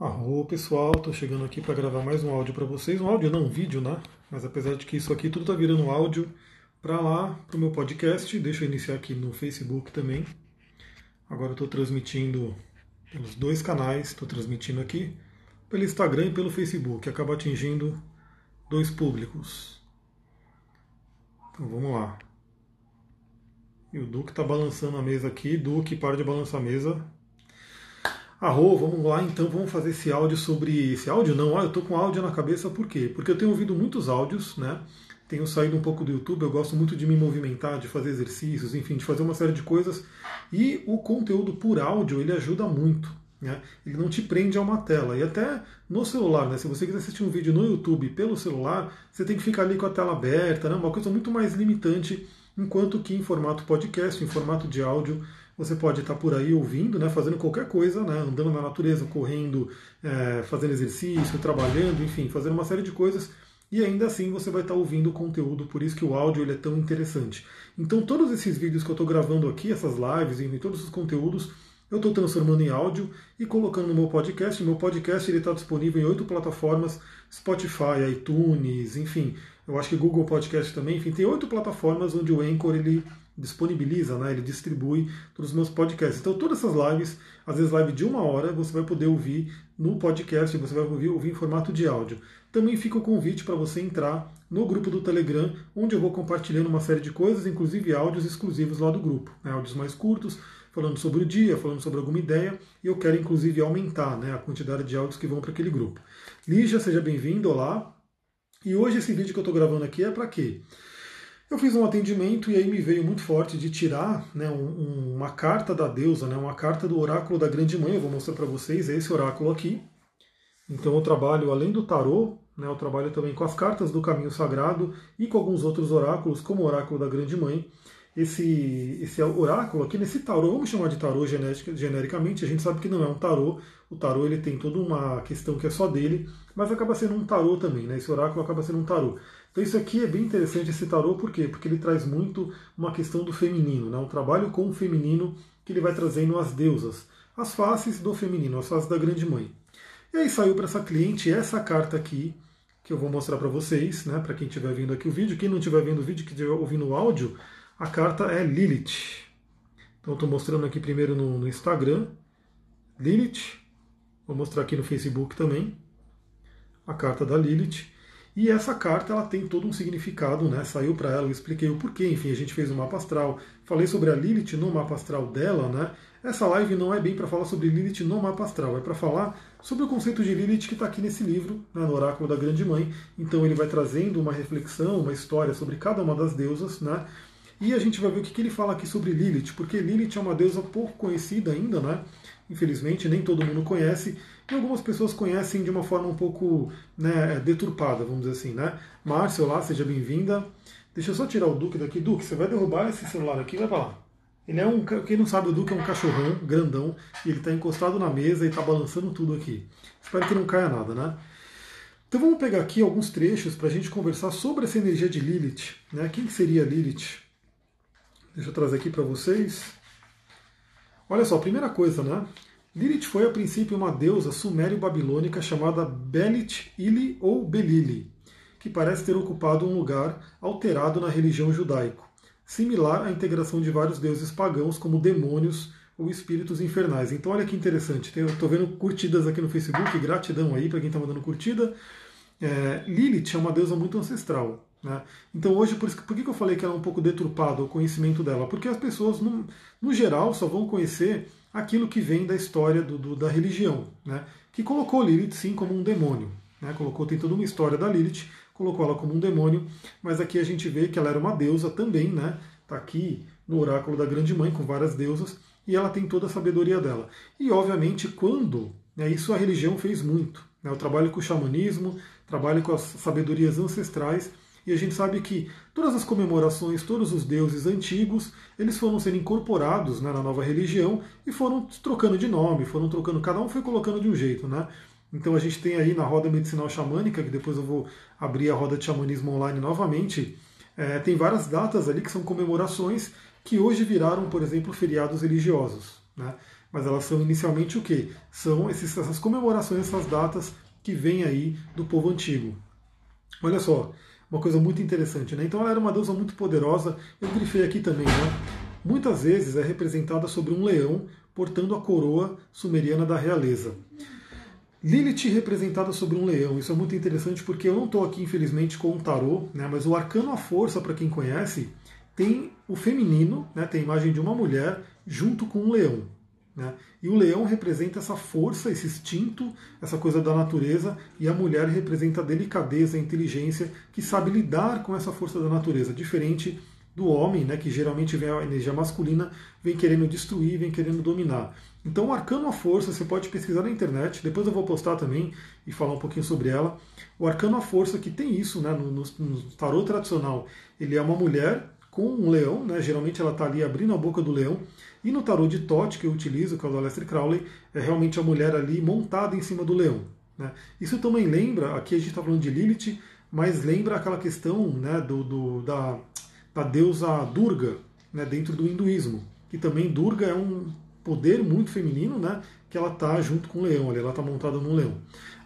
Arro pessoal, tô chegando aqui para gravar mais um áudio para vocês, um áudio não, um vídeo, né? Mas apesar de que isso aqui tudo tá virando áudio para lá, pro meu podcast, deixa eu iniciar aqui no Facebook também. Agora tô transmitindo pelos dois canais, estou transmitindo aqui pelo Instagram e pelo Facebook, acaba atingindo dois públicos. Então vamos lá. E o Duque tá balançando a mesa aqui, Duque, para de balançar a mesa, Arro, vamos lá então, vamos fazer esse áudio sobre. Esse áudio não, ah, eu tô com áudio na cabeça, por quê? Porque eu tenho ouvido muitos áudios, né? Tenho saído um pouco do YouTube, eu gosto muito de me movimentar, de fazer exercícios, enfim, de fazer uma série de coisas. E o conteúdo por áudio, ele ajuda muito. Né? Ele não te prende a uma tela. E até no celular, né? se você quiser assistir um vídeo no YouTube pelo celular, você tem que ficar ali com a tela aberta, né? uma coisa muito mais limitante, enquanto que em formato podcast, em formato de áudio, você pode estar por aí ouvindo, né, fazendo qualquer coisa, né, andando na natureza, correndo, é, fazendo exercício, trabalhando, enfim, fazendo uma série de coisas. E ainda assim você vai estar ouvindo o conteúdo, por isso que o áudio ele é tão interessante. Então todos esses vídeos que eu estou gravando aqui, essas lives e todos os conteúdos, eu estou transformando em áudio e colocando no meu podcast. O meu podcast está disponível em oito plataformas: Spotify, iTunes, enfim. Eu acho que Google Podcast também. Enfim, tem oito plataformas onde o Anchor ele disponibiliza, né, ele distribui todos os meus podcasts. Então, todas essas lives, às vezes live de uma hora, você vai poder ouvir no podcast, você vai ouvir, ouvir em formato de áudio. Também fica o convite para você entrar no grupo do Telegram, onde eu vou compartilhando uma série de coisas, inclusive áudios exclusivos lá do grupo. Né, áudios mais curtos, falando sobre o dia, falando sobre alguma ideia, e eu quero inclusive aumentar né, a quantidade de áudios que vão para aquele grupo. Lígia, seja bem-vindo, olá. E hoje esse vídeo que eu estou gravando aqui é para quê? Eu fiz um atendimento e aí me veio muito forte de tirar né, um, uma carta da deusa, né, uma carta do oráculo da Grande Mãe. Eu vou mostrar para vocês esse oráculo aqui. Então eu trabalho além do tarô, né, eu trabalho também com as cartas do Caminho Sagrado e com alguns outros oráculos, como o oráculo da Grande Mãe. Esse, esse oráculo aqui, nesse tarô, vamos chamar de tarô genericamente, a gente sabe que não é um tarô, o tarô ele tem toda uma questão que é só dele, mas acaba sendo um tarô também, né? esse oráculo acaba sendo um tarô. Então isso aqui é bem interessante esse tarô, por quê? Porque ele traz muito uma questão do feminino, né? um trabalho com o feminino que ele vai trazendo as deusas, as faces do feminino, as faces da grande mãe. E aí saiu para essa cliente essa carta aqui, que eu vou mostrar para vocês, né? para quem estiver vendo aqui o vídeo. Quem não estiver vendo o vídeo, que estiver ouvindo o áudio, a carta é Lilith. Então estou mostrando aqui primeiro no, no Instagram, Lilith. Vou mostrar aqui no Facebook também, a carta da Lilith. E essa carta ela tem todo um significado, né? Saiu para ela, eu expliquei o porquê, enfim, a gente fez um mapa astral. Falei sobre a Lilith no mapa astral dela, né? Essa live não é bem para falar sobre Lilith no mapa astral, é para falar sobre o conceito de Lilith que está aqui nesse livro, né, no Oráculo da Grande Mãe. Então ele vai trazendo uma reflexão, uma história sobre cada uma das deusas, né? E a gente vai ver o que, ele fala aqui sobre Lilith, porque Lilith é uma deusa pouco conhecida ainda, né? Infelizmente, nem todo mundo conhece, e algumas pessoas conhecem de uma forma um pouco né, deturpada, vamos dizer assim, né? Márcia, olá, seja bem-vinda. Deixa eu só tirar o Duque daqui. Duque, você vai derrubar esse celular aqui vai lá. Ele é um, quem não sabe, o Duque é um cachorrão grandão e ele está encostado na mesa e está balançando tudo aqui. Espero que não caia nada, né? Então vamos pegar aqui alguns trechos para a gente conversar sobre essa energia de Lilith. Né? Quem seria Lilith? Deixa eu trazer aqui para vocês. Olha só, primeira coisa, né? Lilith foi a princípio uma deusa sumério-babilônica chamada Belit Ili ou Belili, que parece ter ocupado um lugar alterado na religião judaico, similar à integração de vários deuses pagãos como demônios ou espíritos infernais. Então olha que interessante, estou vendo curtidas aqui no Facebook, gratidão aí para quem está mandando curtida. É, Lilith é uma deusa muito ancestral. Né? Então hoje, por, isso, por que eu falei que ela é um pouco deturpada o conhecimento dela? Porque as pessoas, no, no geral, só vão conhecer aquilo que vem da história do, do, da religião, né? que colocou Lilith sim como um demônio. Né? Colocou, tem toda uma história da Lilith, colocou ela como um demônio, mas aqui a gente vê que ela era uma deusa também, né? Está aqui no oráculo da Grande Mãe, com várias deusas, e ela tem toda a sabedoria dela. E obviamente, quando né, isso a religião fez muito. Né? O trabalho com o xamanismo, trabalho com as sabedorias ancestrais, e a gente sabe que todas as comemorações, todos os deuses antigos, eles foram sendo incorporados né, na nova religião e foram trocando de nome, foram trocando, cada um foi colocando de um jeito, né? Então a gente tem aí na roda medicinal xamânica, que depois eu vou abrir a roda de xamanismo online novamente, é, tem várias datas ali que são comemorações que hoje viraram, por exemplo, feriados religiosos. Né? mas elas são inicialmente o quê? São esses, essas comemorações, essas datas que vêm aí do povo antigo. Olha só, uma coisa muito interessante, né? Então ela era uma deusa muito poderosa, eu grifei aqui também, né? Muitas vezes é representada sobre um leão portando a coroa sumeriana da realeza. Lilith representada sobre um leão. Isso é muito interessante porque eu não estou aqui, infelizmente, com um tarô, né, mas o arcano à força, para quem conhece, tem o feminino, né, tem a imagem de uma mulher junto com um leão. Né? E o leão representa essa força, esse instinto, essa coisa da natureza, e a mulher representa a delicadeza, a inteligência, que sabe lidar com essa força da natureza, diferente do homem, né, que geralmente vem a energia masculina, vem querendo destruir, vem querendo dominar. Então, o Arcano à Força, você pode pesquisar na internet, depois eu vou postar também e falar um pouquinho sobre ela. O Arcano à Força, que tem isso né, no, no, tarô tradicional, ele é uma mulher com um leão, né, geralmente ela está ali abrindo a boca do leão, e no tarô de Tote, que eu utilizo, que é o do Aleister Crowley, é realmente a mulher ali montada em cima do leão. Né. Isso também lembra, aqui a gente está falando de Lilith, mas lembra aquela questão né, do, do da da deusa Durga, né, dentro do hinduísmo. Que também Durga é um poder muito feminino, né, que ela está junto com o leão, ela está montada num leão.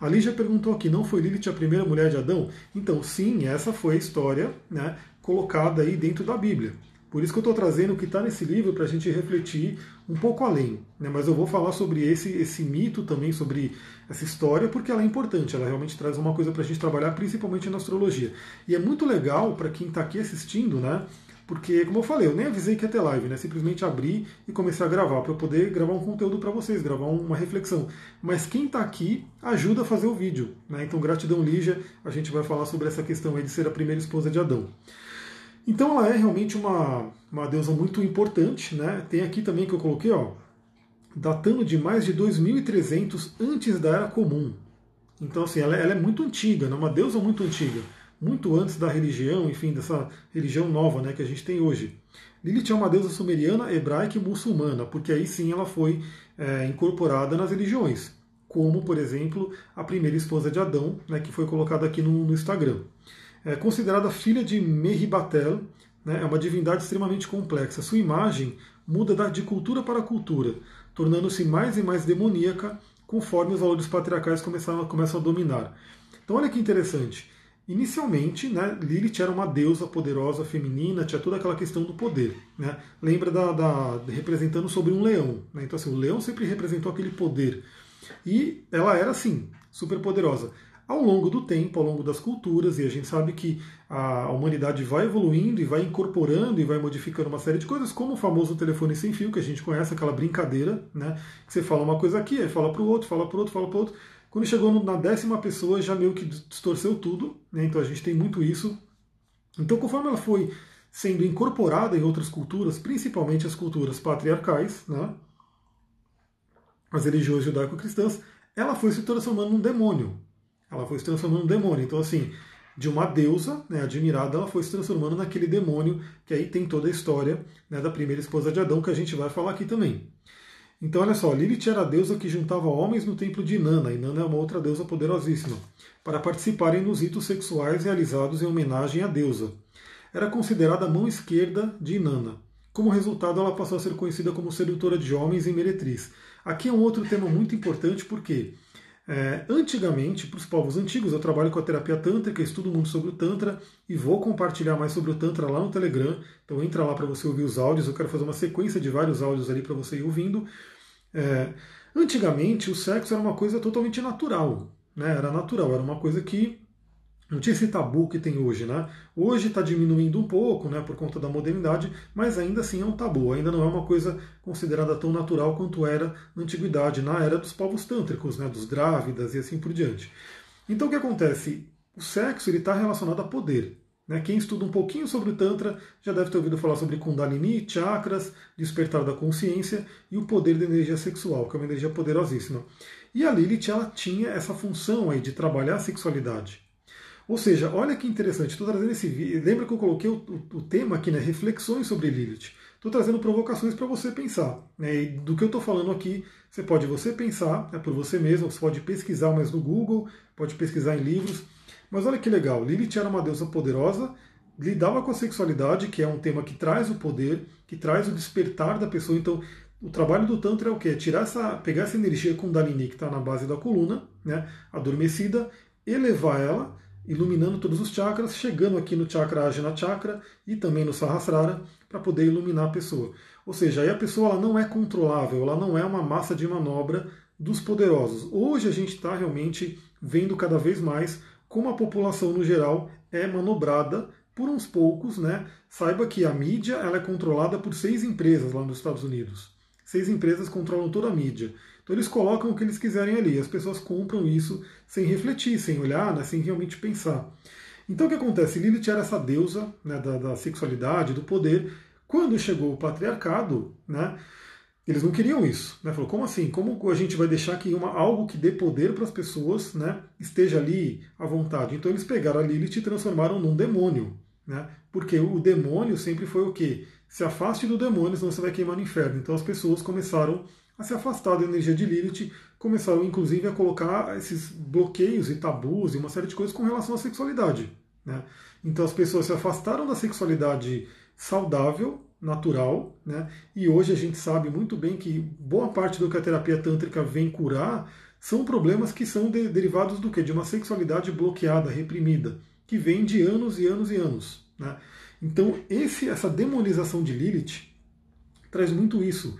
A Lígia perguntou aqui, não foi Lilith a primeira mulher de Adão? Então, sim, essa foi a história né, colocada aí dentro da Bíblia. Por isso que eu estou trazendo o que está nesse livro para a gente refletir um pouco além. Né? Mas eu vou falar sobre esse, esse mito também, sobre essa história, porque ela é importante, ela realmente traz uma coisa para a gente trabalhar, principalmente na astrologia. E é muito legal para quem está aqui assistindo, né? Porque, como eu falei, eu nem avisei que ia ter live, né? Simplesmente abri e comecei a gravar, para eu poder gravar um conteúdo para vocês, gravar uma reflexão. Mas quem está aqui ajuda a fazer o vídeo, né? Então, gratidão, Lígia. A gente vai falar sobre essa questão aí de ser a primeira esposa de Adão. Então ela é realmente uma, uma deusa muito importante, né? Tem aqui também que eu coloquei, ó, datando de mais de 2300 antes da Era Comum. Então assim, ela, ela é muito antiga, né? uma deusa muito antiga, muito antes da religião, enfim, dessa religião nova, né, que a gente tem hoje. Lilith é uma deusa sumeriana, hebraica e muçulmana, porque aí sim ela foi é, incorporada nas religiões, como, por exemplo, a primeira esposa de Adão, né, que foi colocada aqui no, no Instagram é considerada filha de Mehibatel, né, é uma divindade extremamente complexa. Sua imagem muda de cultura para cultura, tornando-se mais e mais demoníaca conforme os valores patriarcais começam, começam a dominar. Então olha que interessante. Inicialmente, né, Lilith era uma deusa poderosa, feminina, tinha toda aquela questão do poder. Né? Lembra da, da representando sobre um leão. Né? Então assim, o leão sempre representou aquele poder. E ela era assim, super poderosa ao longo do tempo, ao longo das culturas, e a gente sabe que a humanidade vai evoluindo e vai incorporando e vai modificando uma série de coisas, como o famoso telefone sem fio, que a gente conhece, aquela brincadeira, né? Que você fala uma coisa aqui, aí fala para o outro, fala para o outro, fala para o outro. Quando chegou na décima pessoa, já meio que distorceu tudo, né? Então a gente tem muito isso. Então, conforme ela foi sendo incorporada em outras culturas, principalmente as culturas patriarcais, né? as religiões judaico-cristãs, ela foi se transformando num demônio. Ela foi se transformando num demônio. Então, assim, de uma deusa né, admirada, ela foi se transformando naquele demônio, que aí tem toda a história né, da primeira esposa de Adão, que a gente vai falar aqui também. Então, olha só, Lilith era a deusa que juntava homens no templo de Inanna. Inanna é uma outra deusa poderosíssima, para participarem nos ritos sexuais realizados em homenagem à deusa. Era considerada a mão esquerda de Inanna. Como resultado, ela passou a ser conhecida como sedutora de homens e meretriz. Aqui é um outro tema muito importante, porque é, antigamente, para os povos antigos, eu trabalho com a terapia tântrica, estudo muito sobre o Tantra e vou compartilhar mais sobre o Tantra lá no Telegram. Então entra lá para você ouvir os áudios. Eu quero fazer uma sequência de vários áudios ali para você ir ouvindo. É, antigamente, o sexo era uma coisa totalmente natural. Né? Era natural, era uma coisa que não tinha esse tabu que tem hoje, né? Hoje está diminuindo um pouco, né, por conta da modernidade, mas ainda assim é um tabu, ainda não é uma coisa considerada tão natural quanto era na antiguidade, na era dos povos tântricos, né, dos drávidas e assim por diante. Então o que acontece? O sexo está relacionado a poder. Né? Quem estuda um pouquinho sobre o Tantra já deve ter ouvido falar sobre Kundalini, chakras, despertar da consciência e o poder da energia sexual, que é uma energia poderosíssima. E a Lilith ela tinha essa função aí de trabalhar a sexualidade. Ou seja, olha que interessante, estou trazendo esse vídeo. Lembra que eu coloquei o, o, o, tema aqui, né? Reflexões sobre Lilith. Estou trazendo provocações para você pensar. Né? E do que eu estou falando aqui, você pode você pensar né, por você mesmo, você pode pesquisar mais no Google, pode pesquisar em livros. Mas olha que legal, Lilith era uma deusa poderosa, lidava com a sexualidade, que é um tema que traz o poder, que traz o despertar da pessoa. Então, o trabalho do Tantra é o quê? Tirar essa, pegar essa energia Kundalini que está na base da coluna, né, adormecida, elevar ela, iluminando todos os chakras, chegando aqui no chakra Ajna Chakra e também no Sahasrara, para poder iluminar a pessoa. Ou seja, aí a pessoa ela não é controlável, ela não é uma massa de manobra dos poderosos. Hoje a gente está realmente vendo cada vez mais como a população no geral é manobrada por uns poucos, né? Saiba que a mídia ela é controlada por seis empresas lá nos Estados Unidos. Seis empresas controlam toda a mídia. Então eles colocam o que eles quiserem ali. As pessoas compram isso sem refletir, sem olhar, né? sem realmente pensar. Então o que acontece? Lilith era essa deusa né, da, da sexualidade, do poder. Quando chegou o patriarcado, né, eles não queriam isso. Né? Falou, como assim? Como a gente vai deixar que uma, algo que dê poder para as pessoas né, esteja ali à vontade? Então eles pegaram a Lilith e transformaram num demônio. Né? Porque o demônio sempre foi o quê? Se afaste do demônio, senão você vai queimar no inferno. Então as pessoas começaram a se afastar da energia de Lilith, começaram inclusive a colocar esses bloqueios e tabus e uma série de coisas com relação à sexualidade. Né? Então as pessoas se afastaram da sexualidade saudável natural, né? E hoje a gente sabe muito bem que boa parte do que a terapia tântrica vem curar são problemas que são de, derivados do que? De uma sexualidade bloqueada, reprimida, que vem de anos e anos e anos. Né? Então esse, essa demonização de Lilith traz muito isso.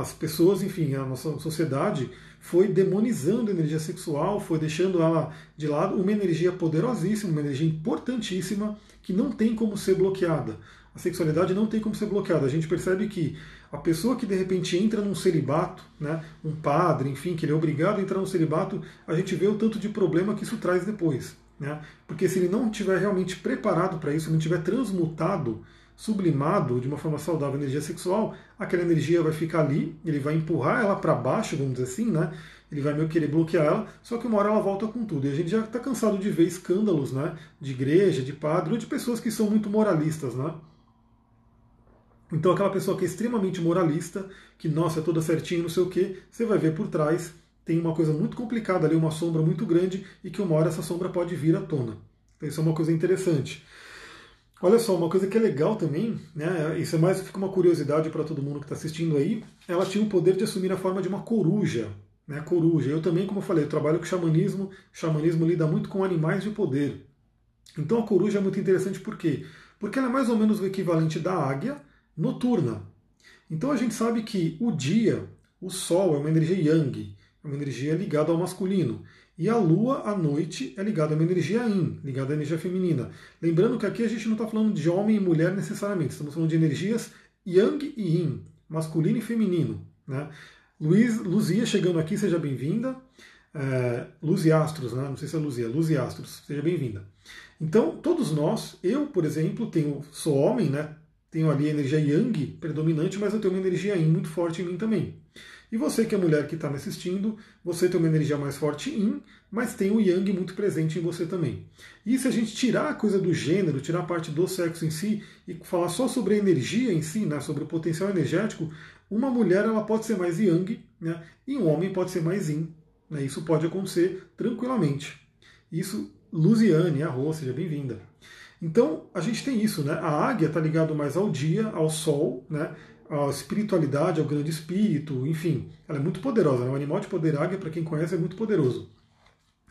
As pessoas, enfim, a nossa sociedade foi demonizando a energia sexual, foi deixando ela de lado, uma energia poderosíssima, uma energia importantíssima que não tem como ser bloqueada a sexualidade não tem como ser bloqueada. A gente percebe que a pessoa que de repente entra num celibato, né, um padre, enfim, que ele é obrigado a entrar num celibato, a gente vê o tanto de problema que isso traz depois. Né? Porque se ele não estiver realmente preparado para isso, não estiver transmutado, sublimado de uma forma saudável a energia sexual, aquela energia vai ficar ali, ele vai empurrar ela para baixo, vamos dizer assim, né? ele vai meio querer bloquear ela, só que uma hora ela volta com tudo. E a gente já está cansado de ver escândalos né? de igreja, de padre, ou de pessoas que são muito moralistas. Né? Então aquela pessoa que é extremamente moralista, que nossa, é toda certinha, não sei o que, você vai ver por trás, tem uma coisa muito complicada ali, uma sombra muito grande, e que uma hora essa sombra pode vir à tona. Então isso é uma coisa interessante. Olha só, uma coisa que é legal também, né, isso é mais fica uma curiosidade para todo mundo que está assistindo aí, ela tinha o poder de assumir a forma de uma coruja. Né, coruja. Eu também, como eu falei, eu trabalho com xamanismo, o xamanismo lida muito com animais de poder. Então a coruja é muito interessante por quê? Porque ela é mais ou menos o equivalente da águia, noturna. Então a gente sabe que o dia, o Sol é uma energia yang, é uma energia ligada ao masculino. E a Lua, à noite, é ligada a uma energia yin, ligada à energia feminina. Lembrando que aqui a gente não está falando de homem e mulher necessariamente, estamos falando de energias yang e yin, masculino e feminino. Né? Luiz, Luzia chegando aqui, seja bem-vinda. É, Luz e Astros, né? não sei se é Luzia, Luz e Astros, seja bem-vinda. Então, todos nós, eu, por exemplo, tenho, sou homem, né? tenho ali a energia yang predominante, mas eu tenho uma energia yin muito forte em mim também. E você que é mulher que está me assistindo, você tem uma energia mais forte yin, mas tem o yang muito presente em você também. E se a gente tirar a coisa do gênero, tirar a parte do sexo em si e falar só sobre a energia em si, né, sobre o potencial energético, uma mulher ela pode ser mais yang né, e um homem pode ser mais yin. Né, isso pode acontecer tranquilamente. Isso, Luziane, arroz, seja bem-vinda. Então, a gente tem isso, né? A águia está ligada mais ao dia, ao sol, né? À espiritualidade, ao grande espírito, enfim. Ela é muito poderosa, né? O animal de poder águia, para quem conhece, é muito poderoso.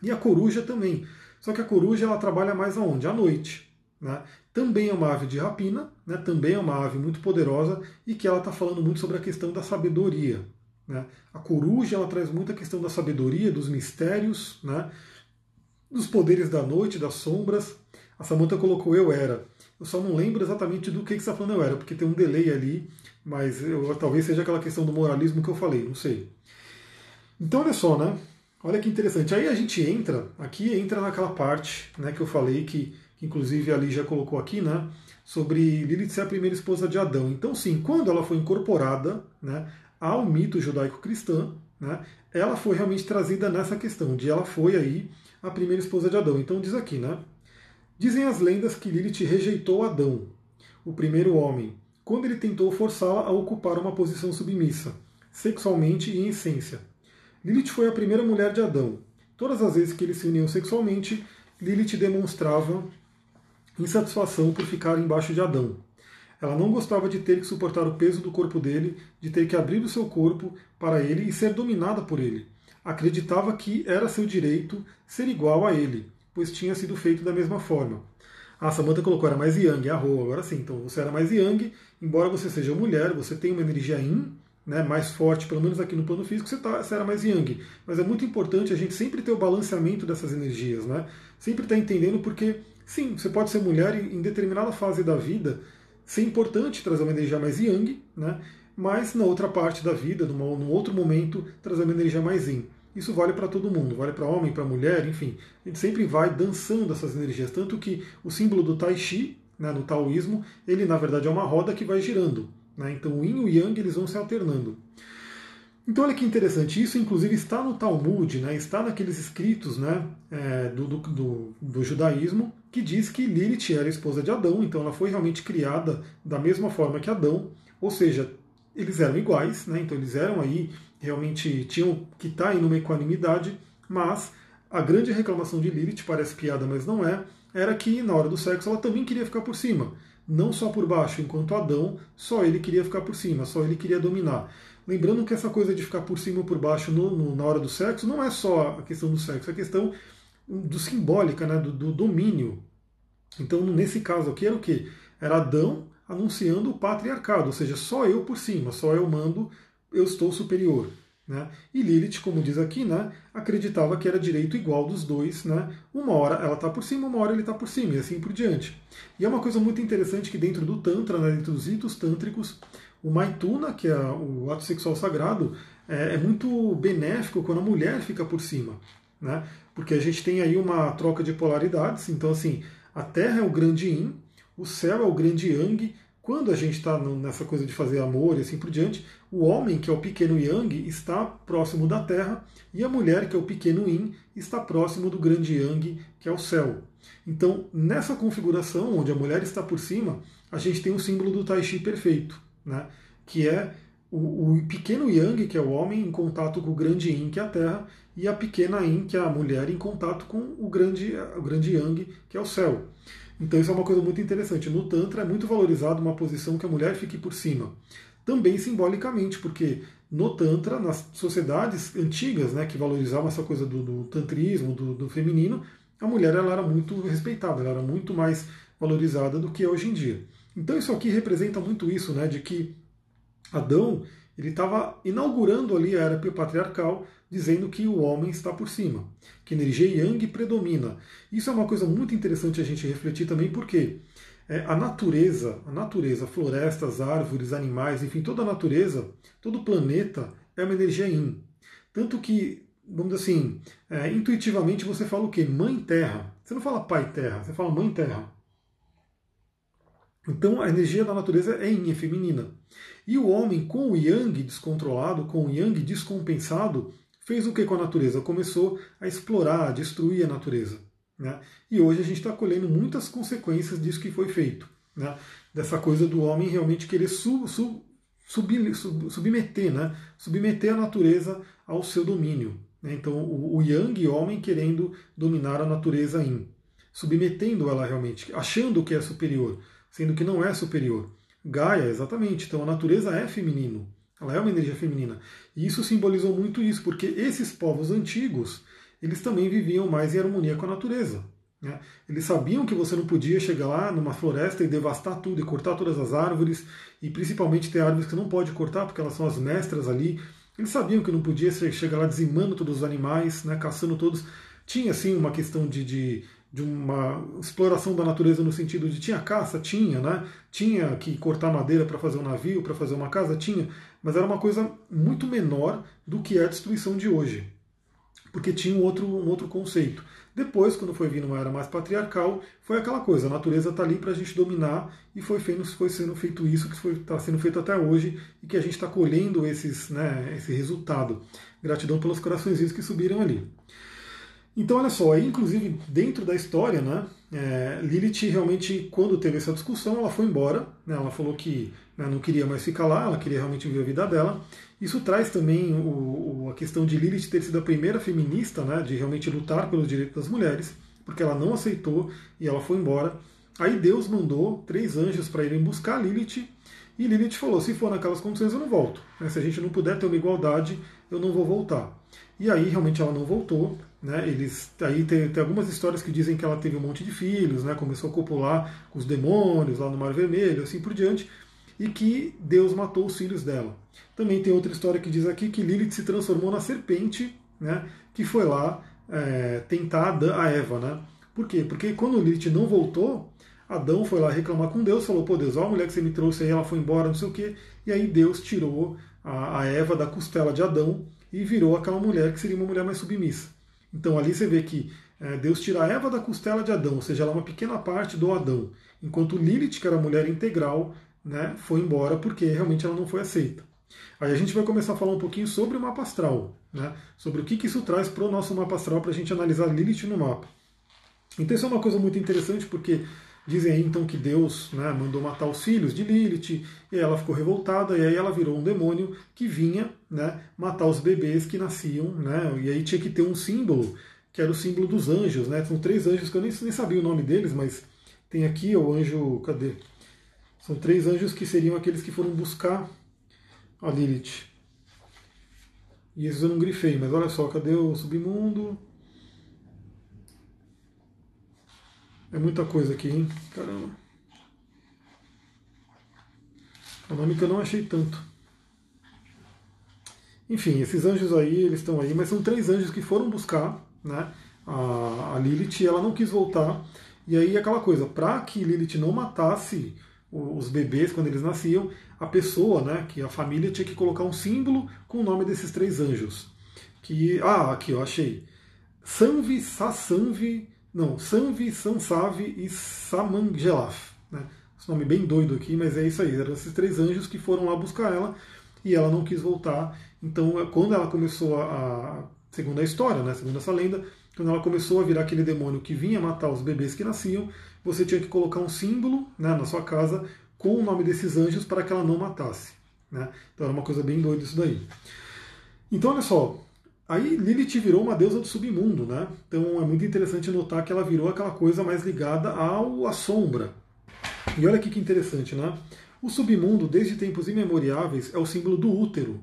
E a coruja também. Só que a coruja ela trabalha mais aonde? À noite. Né? Também é uma ave de rapina, né? também é uma ave muito poderosa e que ela está falando muito sobre a questão da sabedoria. Né? A coruja ela traz muito a questão da sabedoria, dos mistérios, né? dos poderes da noite, das sombras. A Samantha colocou eu era. Eu só não lembro exatamente do que, que você está falando eu era, porque tem um delay ali, mas eu, talvez seja aquela questão do moralismo que eu falei, não sei. Então olha só, né? Olha que interessante. Aí a gente entra, aqui entra naquela parte né, que eu falei, que, que inclusive ali já colocou aqui, né? Sobre Lilith ser a primeira esposa de Adão. Então, sim, quando ela foi incorporada né, ao mito judaico-cristão, né, ela foi realmente trazida nessa questão, de ela foi aí a primeira esposa de Adão. Então diz aqui, né? Dizem as lendas que Lilith rejeitou Adão, o primeiro homem, quando ele tentou forçá-la a ocupar uma posição submissa, sexualmente e em essência. Lilith foi a primeira mulher de Adão. Todas as vezes que eles se uniam sexualmente, Lilith demonstrava insatisfação por ficar embaixo de Adão. Ela não gostava de ter que suportar o peso do corpo dele, de ter que abrir o seu corpo para ele e ser dominada por ele. Acreditava que era seu direito ser igual a ele, pois tinha sido feito da mesma forma. A Samantha colocou, era mais Yang, a Ro, agora sim. Então você era mais Yang, embora você seja mulher, você tem uma energia Yin, né, mais forte, pelo menos aqui no plano físico, você, tá, você era mais Yang. Mas é muito importante a gente sempre ter o balanceamento dessas energias, né? Sempre estar tá entendendo porque, sim, você pode ser mulher em determinada fase da vida ser importante trazer uma energia mais yang, né? mas na outra parte da vida, num outro momento, trazer uma energia mais yin. Isso vale para todo mundo, vale para homem, para mulher, enfim. A gente sempre vai dançando essas energias. Tanto que o símbolo do Tai Chi, né, no taoísmo, ele na verdade é uma roda que vai girando. Né? Então o yin e o yang eles vão se alternando. Então olha que interessante, isso inclusive está no Talmud, né, está naqueles escritos né, é, do, do, do, do, judaísmo, que diz que Lilith era esposa de Adão, então ela foi realmente criada da mesma forma que Adão, ou seja, eles eram iguais, né, então eles eram aí, realmente tinham que estar tá em uma equanimidade, mas a grande reclamação de Lilith, parece piada, mas não é, era que na hora do sexo ela também queria ficar por cima, não só por baixo, enquanto Adão, só ele queria ficar por cima, só ele queria dominar. Lembrando que essa coisa de ficar por cima ou por baixo no, no, na hora do sexo não é só a questão do sexo, é a questão do simbólica, né, do, do domínio. Então, nesse caso aqui, era o que? Era Adão anunciando o patriarcado, ou seja, só eu por cima, só eu mando, eu estou superior. Né? E Lilith, como diz aqui, né, acreditava que era direito igual dos dois. Né? Uma hora ela está por cima, uma hora ele está por cima, e assim por diante. E é uma coisa muito interessante que dentro do Tantra, né, dentro dos ritos tântricos, o Maituna, que é o ato sexual sagrado, é, é muito benéfico quando a mulher fica por cima. Né? Porque a gente tem aí uma troca de polaridades. Então, assim, a Terra é o grande Yin, o céu é o grande Yang. Quando a gente está nessa coisa de fazer amor e assim por diante, o homem, que é o pequeno Yang, está próximo da Terra, e a mulher, que é o pequeno Yin, está próximo do grande Yang, que é o céu. Então, nessa configuração, onde a mulher está por cima, a gente tem o símbolo do Tai Chi perfeito né? que é o, o, pequeno Yang, que é o homem, em contato com o grande Yin, que é a Terra, e a pequena Yin, que é a mulher, em contato com o grande, o grande Yang, que é o céu. Então isso é uma coisa muito interessante. No Tantra é muito valorizado uma posição que a mulher fique por cima. Também simbolicamente, porque no Tantra, nas sociedades antigas, né, que valorizavam essa coisa do, do tantrismo, do, do, feminino, a mulher ela era muito respeitada, ela era muito mais valorizada do que é hoje em dia. Então isso aqui representa muito isso, né, de que Adão ele estava inaugurando ali a era patriarcal, dizendo que o homem está por cima, que energia yang predomina. Isso é uma coisa muito interessante a gente refletir também, porque é, a natureza, a natureza, florestas, árvores, animais, enfim, toda a natureza, todo o planeta é uma energia yin. Tanto que, vamos dizer assim, é, intuitivamente você fala o quê? Mãe Terra. Você não fala Pai Terra, você fala Mãe Terra. Então a energia da natureza é yin, é feminina. E o homem, com o yang descontrolado, com o yang descompensado, fez o que com a natureza? Começou a explorar, a destruir a natureza. Né? E hoje a gente está colhendo muitas consequências disso que foi feito. Né? Dessa coisa do homem realmente querer sub, sub, sub, sub, submeter, né? submeter a natureza ao seu domínio. Né? Então o, o yang, homem, querendo dominar a natureza yin, submetendo ela realmente, achando que é superior sendo que não é superior. Gaia, exatamente. Então a natureza é feminino. Ela é uma energia feminina. E isso simbolizou muito isso, porque esses povos antigos, eles também viviam mais em harmonia com a natureza. Né? Eles sabiam que você não podia chegar lá numa floresta e devastar tudo, e cortar todas as árvores, e principalmente ter árvores que não pode cortar, porque elas são as mestras ali. Eles sabiam que não podia chegar lá dizimando todos os animais, né, caçando todos. Tinha, sim, uma questão de, de de uma exploração da natureza no sentido de tinha caça, tinha, né? Tinha que cortar madeira para fazer um navio, para fazer uma casa, tinha, mas era uma coisa muito menor do que é a destruição de hoje, porque tinha um outro, um outro conceito. Depois, quando foi vindo uma era mais patriarcal, foi aquela coisa, a natureza está ali para a gente dominar e foi, feito, foi sendo feito isso que está sendo feito até hoje e que a gente está colhendo esses, né, esse resultado. Gratidão pelos coraçõezinhos que subiram ali. Então, olha só, inclusive dentro da história, né, é, Lilith realmente, quando teve essa discussão, ela foi embora. Né, ela falou que né, não queria mais ficar lá, ela queria realmente viver a vida dela. Isso traz também o, o, a questão de Lilith ter sido a primeira feminista, né, de realmente lutar pelos direitos das mulheres, porque ela não aceitou e ela foi embora. Aí Deus mandou três anjos para irem buscar Lilith, e Lilith falou: se for naquelas condições, eu não volto. Né? Se a gente não puder ter uma igualdade, eu não vou voltar. E aí realmente ela não voltou. Né? Eles, aí tem, tem, algumas histórias que dizem que ela teve um monte de filhos, né? começou a copular com os demônios lá no Mar Vermelho, assim por diante, e que Deus matou os filhos dela. Também tem outra história que diz aqui que Lilith se transformou na serpente, né? que foi lá é, tentar a Eva. Né? Por quê? Porque quando Lilith não voltou, Adão foi lá reclamar com Deus, falou: pô, Deus, olha a mulher que você me trouxe aí, ela foi embora, não sei o quê. E aí Deus tirou a, a Eva da costela de Adão e virou aquela mulher que seria uma mulher mais submissa. Então ali você vê que é, Deus tira a Eva da costela de Adão, ou seja, ela é uma pequena parte do Adão, enquanto Lilith, que era a mulher integral, né, foi embora porque realmente ela não foi aceita. Aí a gente vai começar a falar um pouquinho sobre o mapa astral, né, sobre o que, que isso traz para o nosso mapa astral para a gente analisar Lilith no mapa. Então isso é uma coisa muito interessante porque Dizem aí então que Deus né, mandou matar os filhos de Lilith, e ela ficou revoltada, e aí ela virou um demônio que vinha né, matar os bebês que nasciam, né, e aí tinha que ter um símbolo, que era o símbolo dos anjos. Né, são três anjos que eu nem, nem sabia o nome deles, mas tem aqui o anjo. Cadê? São três anjos que seriam aqueles que foram buscar a Lilith. E esses eu não grifei, mas olha só, cadê o submundo? É muita coisa aqui, hein? Caramba. É um nome que eu não achei tanto. Enfim, esses anjos aí, eles estão aí, mas são três anjos que foram buscar né, a, a Lilith e ela não quis voltar. E aí aquela coisa, para que Lilith não matasse os bebês quando eles nasciam, a pessoa, né, que a família tinha que colocar um símbolo com o nome desses três anjos. Que, ah, aqui eu achei. Sanvi, Sassanvi, não, Sanvi, Sansavi e Samangelaf. Né? Esse nome bem doido aqui, mas é isso aí. Eram esses três anjos que foram lá buscar ela e ela não quis voltar. Então, é, quando ela começou a. Segundo a história, né, segundo essa lenda, quando ela começou a virar aquele demônio que vinha matar os bebês que nasciam, você tinha que colocar um símbolo né, na sua casa com o nome desses anjos para que ela não matasse. Né? Então era uma coisa bem doida isso daí. Então, olha só, Aí Lilith virou uma deusa do submundo, né? Então é muito interessante notar que ela virou aquela coisa mais ligada ao à sombra. E olha aqui que interessante, né? O submundo, desde tempos imemoriáveis, é o símbolo do útero.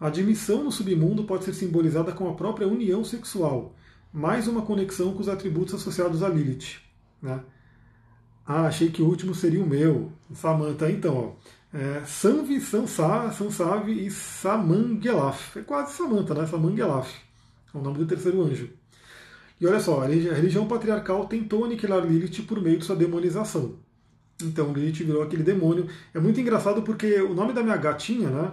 A admissão no submundo pode ser simbolizada com a própria união sexual, mais uma conexão com os atributos associados a Lilith. Né? Ah, achei que o último seria o meu. Samantha, então, ó é, Sanvi, Sansa, Sansavi e Samangelaf. É quase Samantha, né? Samangelaf. É o nome do terceiro anjo. E olha só, a religião patriarcal tentou aniquilar Lilith por meio de sua demonização. Então Lilith virou aquele demônio. É muito engraçado porque o nome da minha gatinha, né?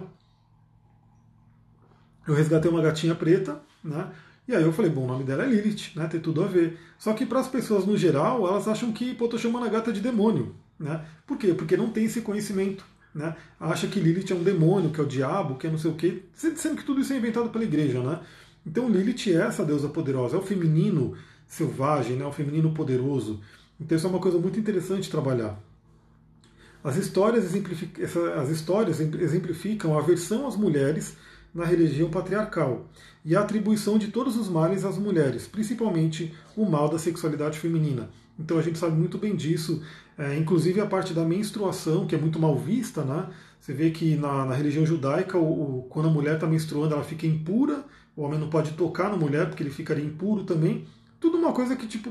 Eu resgatei uma gatinha preta, né? E aí eu falei, bom, o nome dela é Lilith, né? Tem tudo a ver. Só que para as pessoas no geral, elas acham que, pô, tô chamando a gata de demônio, né? Por quê? Porque não tem esse conhecimento né, acha que Lilith é um demônio, que é o diabo, que é não sei o quê, sendo que tudo isso é inventado pela igreja. Né? Então Lilith é essa deusa poderosa, é o feminino selvagem, né, o feminino poderoso. Então isso é uma coisa muito interessante trabalhar. As histórias, as histórias exemplificam a aversão às mulheres na religião patriarcal e a atribuição de todos os males às mulheres, principalmente o mal da sexualidade feminina. Então a gente sabe muito bem disso, é, inclusive a parte da menstruação, que é muito mal vista, né? Você vê que na, na religião judaica, o, o, quando a mulher está menstruando, ela fica impura, o homem não pode tocar na mulher, porque ele ficaria impuro também. Tudo uma coisa que, tipo,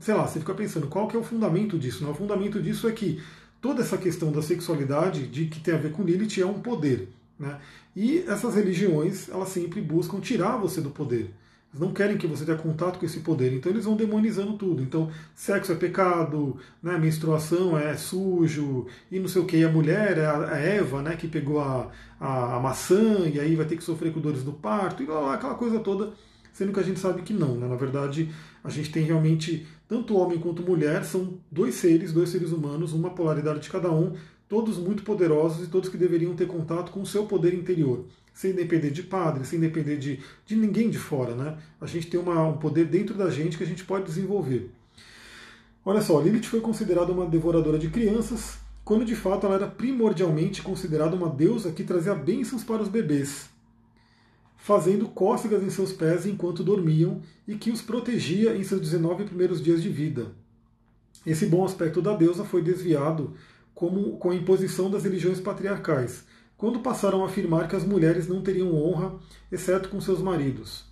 sei lá, você fica pensando, qual que é o fundamento disso? Né? O fundamento disso é que toda essa questão da sexualidade, de que tem a ver com Lilith, é um poder. Né? E essas religiões, elas sempre buscam tirar você do poder. Eles não querem que você tenha contato com esse poder, então eles vão demonizando tudo. Então, sexo é pecado, né, menstruação é sujo, e não sei o que. A mulher é a Eva, né, que pegou a, a, a maçã, e aí vai ter que sofrer com dores do parto, e lá, lá, aquela coisa toda, sendo que a gente sabe que não. Né? Na verdade, a gente tem realmente, tanto homem quanto mulher, são dois seres, dois seres humanos, uma polaridade de cada um, todos muito poderosos e todos que deveriam ter contato com o seu poder interior sem depender de padre, sem depender de, de ninguém de fora. Né? A gente tem uma, um poder dentro da gente que a gente pode desenvolver. Olha só, Lilith foi considerada uma devoradora de crianças, quando de fato ela era primordialmente considerada uma deusa que trazia bênçãos para os bebês, fazendo cócegas em seus pés enquanto dormiam e que os protegia em seus 19 primeiros dias de vida. esse bom aspecto da deusa foi desviado como, com a imposição das religiões patriarcais, quando passaram a afirmar que as mulheres não teriam honra, exceto com seus maridos.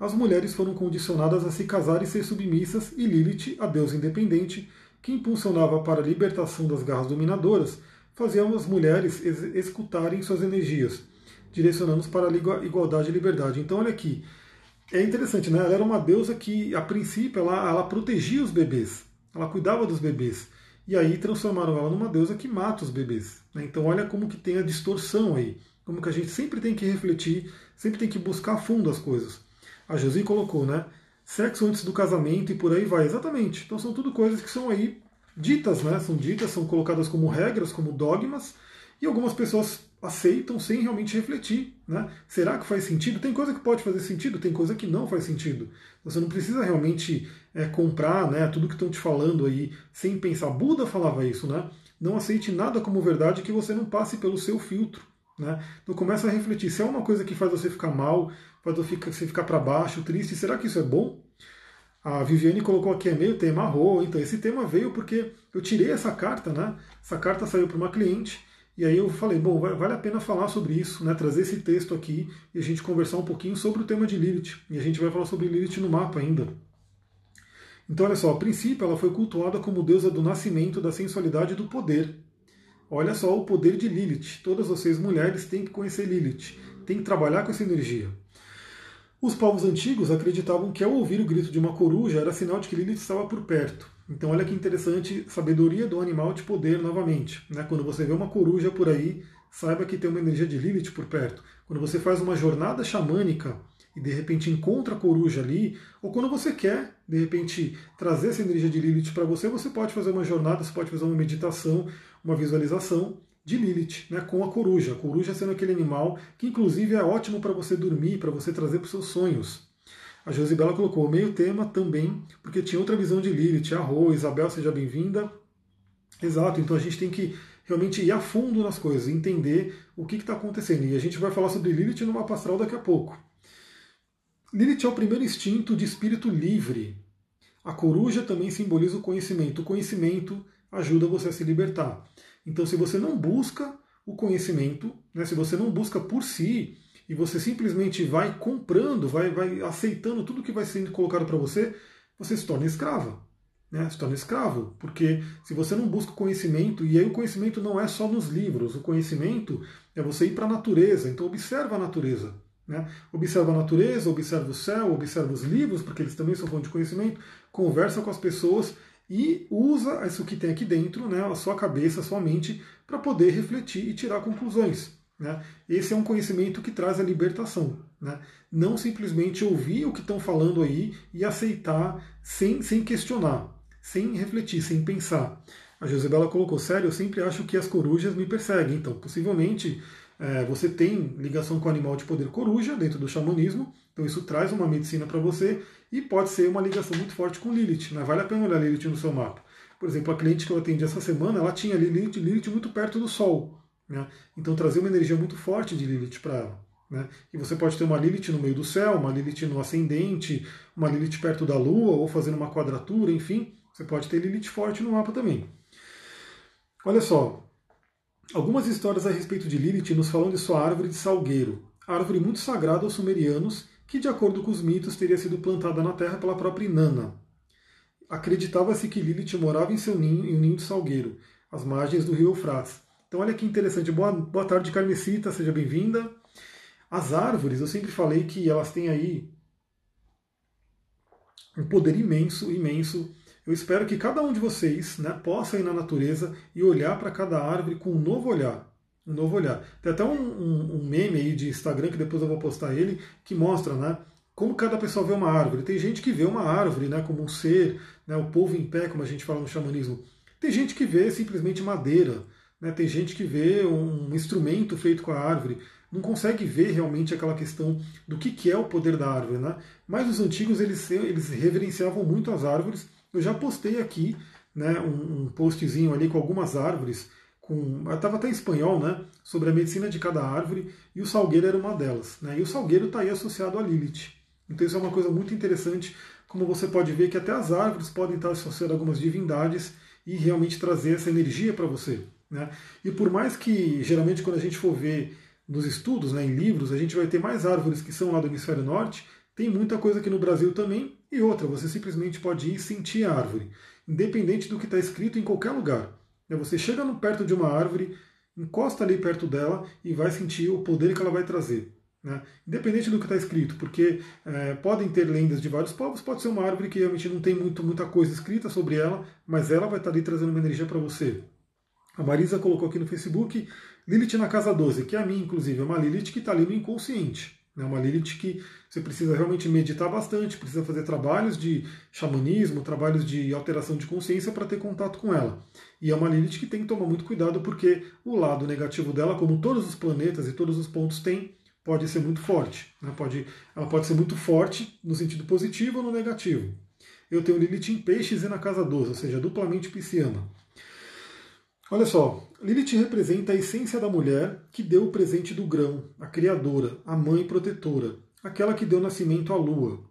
As mulheres foram condicionadas a se casar e ser submissas, e Lilith, a deusa independente, que impulsionava para a libertação das garras dominadoras, fazia as mulheres ex executarem suas energias, direcionando-os para a igualdade e liberdade. Então, olha aqui, é interessante, né? Ela era uma deusa que, a princípio, ela, ela protegia os bebês, ela cuidava dos bebês. E aí transformaram ela numa deusa que mata os bebês. Né? Então olha como que tem a distorção aí. Como que a gente sempre tem que refletir, sempre tem que buscar a fundo as coisas. A Josi colocou, né? Sexo antes do casamento e por aí vai. Exatamente. Então são tudo coisas que são aí ditas, né? São ditas, são colocadas como regras, como dogmas, e algumas pessoas aceitam sem realmente refletir. Né? Será que faz sentido? Tem coisa que pode fazer sentido, tem coisa que não faz sentido. Você não precisa realmente é, comprar né, tudo que estão te falando aí sem pensar. Buda falava isso, né? Não aceite nada como verdade que você não passe pelo seu filtro. Né? Então começa a refletir. Se é uma coisa que faz você ficar mal, faz você ficar para baixo, triste, será que isso é bom? A Viviane colocou aqui, é meio tema arro. Então esse tema veio porque eu tirei essa carta, né? Essa carta saiu para uma cliente e aí eu falei, bom, vale a pena falar sobre isso, né, trazer esse texto aqui e a gente conversar um pouquinho sobre o tema de Lilith. E a gente vai falar sobre Lilith no mapa ainda. Então, olha só, a princípio ela foi cultuada como deusa do nascimento, da sensualidade e do poder. Olha só o poder de Lilith. Todas vocês mulheres têm que conhecer Lilith, têm que trabalhar com essa energia. Os povos antigos acreditavam que ao ouvir o grito de uma coruja era sinal de que Lilith estava por perto. Então, olha que interessante, sabedoria do animal de poder novamente. Né? Quando você vê uma coruja por aí, saiba que tem uma energia de Lilith por perto. Quando você faz uma jornada xamânica e de repente encontra a coruja ali, ou quando você quer, de repente, trazer essa energia de Lilith para você, você pode fazer uma jornada, você pode fazer uma meditação, uma visualização de Lilith, né, com a coruja. A coruja sendo aquele animal que, inclusive, é ótimo para você dormir, para você trazer para os seus sonhos. A Josibela colocou meio tema também, porque tinha outra visão de Lilith. Arro, Isabel, seja bem-vinda. Exato, então a gente tem que realmente ir a fundo nas coisas, entender o que está acontecendo. E a gente vai falar sobre Lilith no mapa astral daqui a pouco. Lilith é o primeiro instinto de espírito livre. A coruja também simboliza o conhecimento. O conhecimento ajuda você a se libertar. Então, se você não busca o conhecimento, né, se você não busca por si, e você simplesmente vai comprando, vai, vai aceitando tudo que vai sendo colocado para você, você se torna escrava. Né? Se torna escravo, porque se você não busca conhecimento, e aí o conhecimento não é só nos livros, o conhecimento é você ir para a natureza, então observa a natureza. Né? Observa a natureza, observa o céu, observa os livros, porque eles também são fonte de conhecimento, conversa com as pessoas e usa isso que tem aqui dentro, né, a sua cabeça, a sua mente, para poder refletir e tirar conclusões. Né? Esse é um conhecimento que traz a libertação. Né? Não simplesmente ouvir o que estão falando aí e aceitar sem, sem questionar, sem refletir, sem pensar. A Josebela colocou, sério, eu sempre acho que as corujas me perseguem. Então, possivelmente, é, você tem ligação com o animal de poder coruja dentro do xamanismo, então isso traz uma medicina para você e pode ser uma ligação muito forte com Lilith. Né? Vale a pena olhar Lilith no seu mapa. Por exemplo, a cliente que eu atendi essa semana, ela tinha Lilith, Lilith muito perto do Sol. Né? Então trazer uma energia muito forte de Lilith para ela. Né? E você pode ter uma Lilith no meio do céu, uma Lilith no ascendente, uma Lilith perto da Lua, ou fazendo uma quadratura, enfim, você pode ter Lilith forte no mapa também. Olha só, algumas histórias a respeito de Lilith nos falam de sua árvore de salgueiro, árvore muito sagrada aos sumerianos, que, de acordo com os mitos, teria sido plantada na terra pela própria Inanna. Acreditava-se que Lilith morava em seu ninho, em um ninho de salgueiro, às margens do rio Eufrates. Então olha que interessante. Boa, boa tarde, Carmesita, seja bem-vinda. As árvores, eu sempre falei que elas têm aí um poder imenso, imenso. Eu espero que cada um de vocês né, possa ir na natureza e olhar para cada árvore com um novo olhar. Um novo olhar. Tem até um, um, um, meme aí de Instagram, que depois eu vou postar ele, que mostra né, como cada pessoa vê uma árvore. Tem gente que vê uma árvore né, como um ser, né, o povo em pé, como a gente fala no xamanismo. Tem gente que vê simplesmente madeira. Né? Tem gente que vê um instrumento feito com a árvore, não consegue ver realmente aquela questão do que, que é o poder da árvore. Né? Mas os antigos eles, eles reverenciavam muito as árvores. Eu já postei aqui né, um, um postzinho ali com algumas árvores, com estava até em espanhol, né, sobre a medicina de cada árvore, e o salgueiro era uma delas. Né? E o salgueiro está aí associado a Lilith. Então isso é uma coisa muito interessante como você pode ver que até as árvores podem estar associadas a algumas divindades e realmente trazer essa energia para você. Né? E por mais que, geralmente, quando a gente for ver nos estudos, né, em livros, a gente vai ter mais árvores que são lá do hemisfério norte, tem muita coisa aqui no Brasil também, e outra, você simplesmente pode ir sentir a árvore, independente do que está escrito em qualquer lugar. Né? Você chega perto de uma árvore, encosta ali perto dela e vai sentir o poder que ela vai trazer. Né? Independente do que está escrito, porque é, podem ter lendas de vários povos, pode ser uma árvore que realmente não tem muito, muita coisa escrita sobre ela, mas ela vai estar tá ali trazendo uma energia para você. A Marisa colocou aqui no Facebook Lilith na casa 12, que é a minha, inclusive, é uma Lilith que está ali no inconsciente. É uma Lilith que você precisa realmente meditar bastante, precisa fazer trabalhos de xamanismo, trabalhos de alteração de consciência para ter contato com ela. E é uma Lilith que tem que tomar muito cuidado porque o lado negativo dela, como todos os planetas e todos os pontos têm, pode ser muito forte. Né? Pode, ela pode ser muito forte no sentido positivo ou no negativo. Eu tenho Lilith em peixes e na casa 12, ou seja, duplamente pisciana. Olha só, Lilith representa a essência da mulher que deu o presente do grão, a criadora, a mãe protetora, aquela que deu nascimento à lua.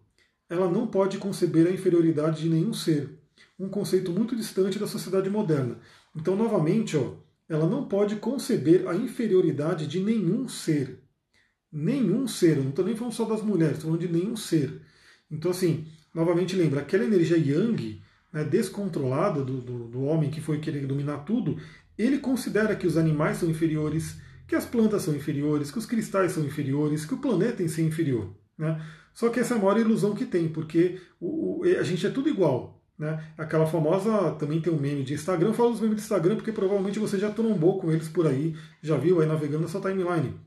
Ela não pode conceber a inferioridade de nenhum ser, um conceito muito distante da sociedade moderna. Então, novamente, ó, ela não pode conceber a inferioridade de nenhum ser. Nenhum ser, não estou nem falando só das mulheres, estou falando de nenhum ser. Então, assim, novamente lembra, aquela energia yang, né, descontrolada do, do, do homem que foi querer dominar tudo, ele considera que os animais são inferiores, que as plantas são inferiores, que os cristais são inferiores, que o planeta em si é inferior. Né? Só que essa é a maior ilusão que tem, porque o, o, a gente é tudo igual. Né? Aquela famosa, também tem um meme de Instagram, eu falo dos memes de Instagram porque provavelmente você já trombou com eles por aí, já viu aí navegando na sua timeline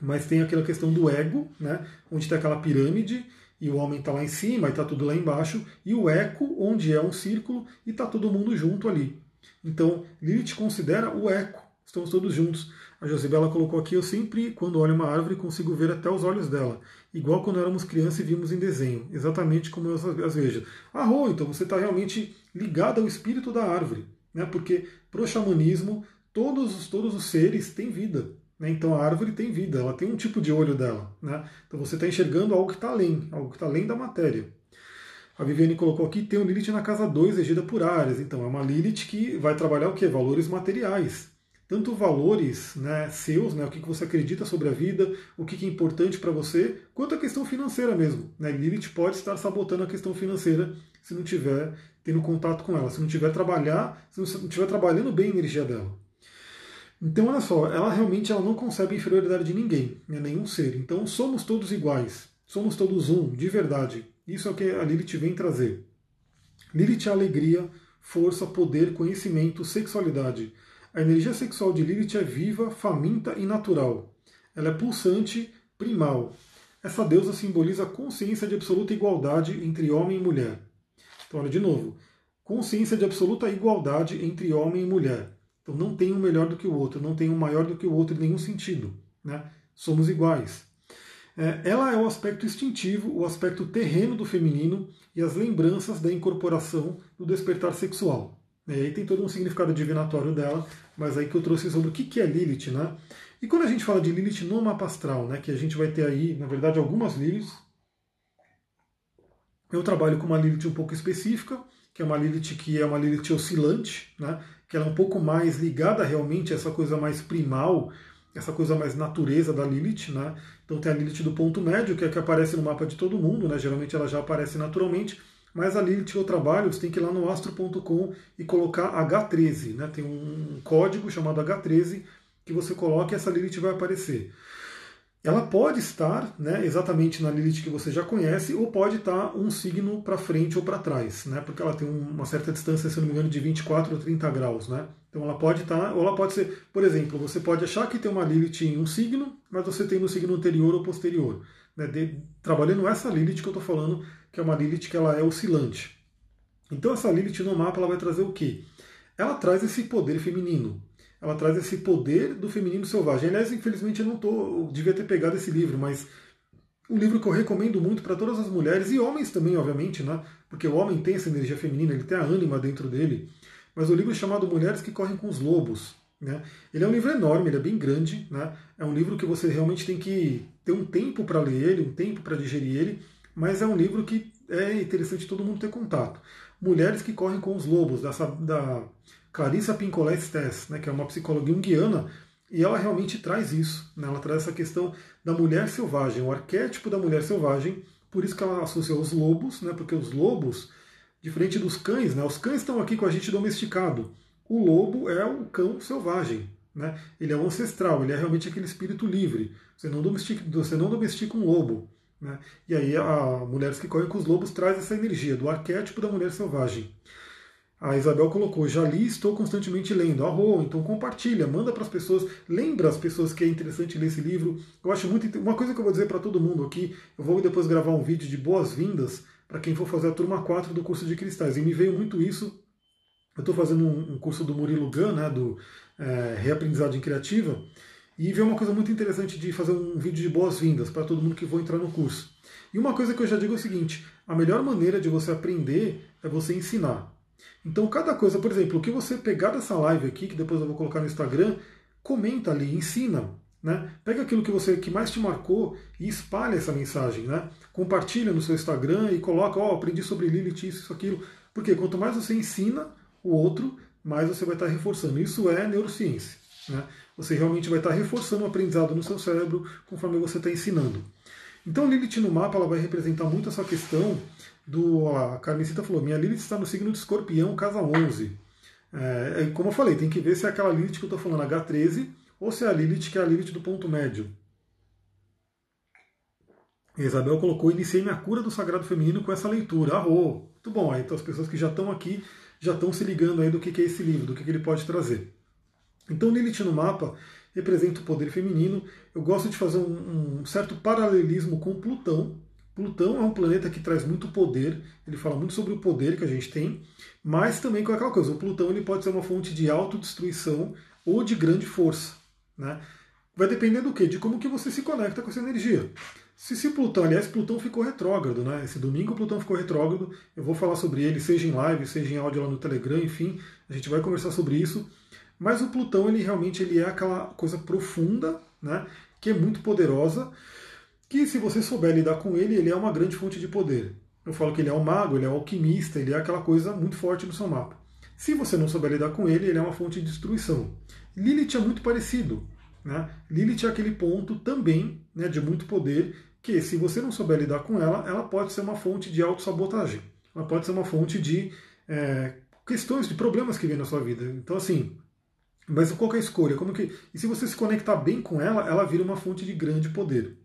mas tem aquela questão do ego, né, onde tem aquela pirâmide e o homem está lá em cima e está tudo lá embaixo, e o eco, onde é um círculo e está todo mundo junto ali. Então, Lilith considera o eco, estamos todos juntos. A Josibela colocou aqui, eu sempre, quando olho uma árvore, consigo ver até os olhos dela. Igual quando éramos crianças e vimos em desenho, exatamente como eu as vejo. Ah, Rô, então você está realmente ligado ao espírito da árvore. Né? Porque para o xamanismo, todos, todos os seres têm vida. Né? Então a árvore tem vida, ela tem um tipo de olho dela. Né? Então você está enxergando algo que está além, algo que está além da matéria. A Viviane colocou aqui, tem um Lilith na casa 2, regida por áreas. Então é uma Lilith que vai trabalhar o quê? Valores materiais. Tanto valores né, seus, né, o que você acredita sobre a vida, o que é importante para você, quanto a questão financeira mesmo. Né? Lilith pode estar sabotando a questão financeira se não tiver tendo contato com ela, se não tiver trabalhar, se não estiver trabalhando bem a energia dela. Então, olha só, ela realmente ela não concebe inferioridade de ninguém, né, nenhum ser. Então, somos todos iguais, somos todos um, de verdade. Isso é o que a Lilith vem trazer. Lilith é alegria, força, poder, conhecimento, sexualidade. A energia sexual de Lilith é viva, faminta e natural. Ela é pulsante, primal. Essa deusa simboliza a consciência de absoluta igualdade entre homem e mulher. Então, olha de novo. Consciência de absoluta igualdade entre homem e mulher. Não tem um melhor do que o outro, não tem um maior do que o outro em nenhum sentido. Né? Somos iguais. É, ela é o aspecto instintivo, o aspecto terreno do feminino e as lembranças da incorporação do despertar sexual. E aí tem todo um significado divinatório dela, mas aí que eu trouxe sobre o que é Lilith, né? E quando a gente fala de Lilith no mapa astral, né, que a gente vai ter aí, na verdade, algumas Liliths, eu trabalho com uma Lilith um pouco específica, que é uma Lilith que é uma Lilith oscilante, né? Que ela é um pouco mais ligada realmente a essa coisa mais primal, essa coisa mais natureza da Lilith, né? Então tem a Lilith do ponto médio, que é a que aparece no mapa de todo mundo, né? Geralmente ela já aparece naturalmente, mas a Lilith que eu trabalho, você tem que ir lá no astro.com e colocar H13, né? Tem um código chamado H13 que você coloca e essa Lilith vai aparecer. Ela pode estar né, exatamente na Lilith que você já conhece, ou pode estar um signo para frente ou para trás, né, porque ela tem uma certa distância, se não me engano, de 24 ou 30 graus. Né? Então ela pode estar, ou ela pode ser, por exemplo, você pode achar que tem uma Lilith em um signo, mas você tem no signo anterior ou posterior. Né, de, trabalhando essa Lilith que eu estou falando, que é uma Lilith que ela é oscilante. Então essa Lilith no mapa ela vai trazer o quê? Ela traz esse poder feminino ela traz esse poder do feminino selvagem. Aliás, infelizmente eu não tô, eu devia ter pegado esse livro, mas um livro que eu recomendo muito para todas as mulheres e homens também, obviamente, né? Porque o homem tem essa energia feminina, ele tem a ânima dentro dele. Mas o livro é chamado Mulheres que Correm com os Lobos. Né? Ele é um livro enorme, ele é bem grande. Né? É um livro que você realmente tem que ter um tempo para ler ele, um tempo para digerir ele. Mas é um livro que é interessante todo mundo ter contato. Mulheres que correm com os lobos, dessa, da Clarissa Pincolé Stess, né, que é uma psicóloga junguiana, e ela realmente traz isso. Né, ela traz essa questão da mulher selvagem, o arquétipo da mulher selvagem, por isso que ela associa os lobos, né, porque os lobos, diferente dos cães, né, os cães estão aqui com a gente domesticado. O lobo é o cão selvagem, né? Ele é o ancestral, ele é realmente aquele espírito livre. Você não domestica, você não domestica um lobo. Né? E aí a Mulheres que Correm com os Lobos traz essa energia do arquétipo da mulher selvagem. A Isabel colocou, já li estou constantemente lendo. Arro, então compartilha, manda para as pessoas, lembra as pessoas que é interessante ler esse livro. Eu acho muito. Uma coisa que eu vou dizer para todo mundo aqui, eu vou depois gravar um vídeo de boas-vindas para quem for fazer a turma 4 do curso de cristais. E me veio muito isso. Eu estou fazendo um, curso do Murilo Gun, né, do é, Reaprendizagem Criativa, e veio uma coisa muito interessante de fazer um vídeo de boas-vindas para todo mundo que for entrar no curso. E uma coisa que eu já digo é o seguinte: a melhor maneira de você aprender é você ensinar. Então, cada coisa, por exemplo, o que você pegar dessa live aqui, que depois eu vou colocar no Instagram, comenta ali, ensina. Né? Pega aquilo que você que mais te marcou e espalha essa mensagem. Né? Compartilha no seu Instagram e coloca, ó, oh, aprendi sobre Lilith, isso, isso, aquilo. Porque quanto mais você ensina o outro, mais você vai estar reforçando. Isso é neurociência. Né? Você realmente vai estar reforçando o aprendizado no seu cérebro conforme você está ensinando. Então Lilith no mapa ela vai representar muito essa questão do. A Carmencita falou: minha Lilith está no signo de escorpião, casa 11. É, é, como eu falei, tem que ver se é aquela Lilith que eu estou falando, H13, ou se é a Lilith que é a Lilith do ponto médio. A Isabel colocou: iniciei minha cura do sagrado feminino com essa leitura. Arro! Muito bom, aí, então as pessoas que já estão aqui já estão se ligando aí do que é esse livro, do que ele pode trazer. Então Lilith no mapa representa o poder feminino. Eu gosto de fazer um, um, certo paralelismo com Plutão. Plutão é um planeta que traz muito poder, ele fala muito sobre o poder que a gente tem, mas também com aquela coisa, o Plutão ele pode ser uma fonte de autodestruição ou de grande força. Né? Vai depender do quê? De como que você se conecta com essa energia. Se, se Plutão, aliás, Plutão ficou retrógrado, né? Esse domingo Plutão ficou retrógrado. Eu vou falar sobre ele, seja em live, seja em áudio lá no Telegram, enfim, a gente vai conversar sobre isso. Mas o Plutão, ele realmente ele é aquela coisa profunda, né, que é muito poderosa, que se você souber lidar com ele, ele é uma grande fonte de poder. Eu falo que ele é um mago, ele é um alquimista, ele é aquela coisa muito forte no seu mapa. Se você não souber lidar com ele, ele é uma fonte de destruição. Lilith é muito parecido. Né? Lilith é aquele ponto também né, de muito poder que, se você não souber lidar com ela, ela pode ser uma fonte de autossabotagem. Ela pode ser uma fonte de é, questões, de problemas que vem na sua vida. Então, assim, mas qual é a escolha? Como que... E se você se conectar bem com ela, ela vira uma fonte de grande poder.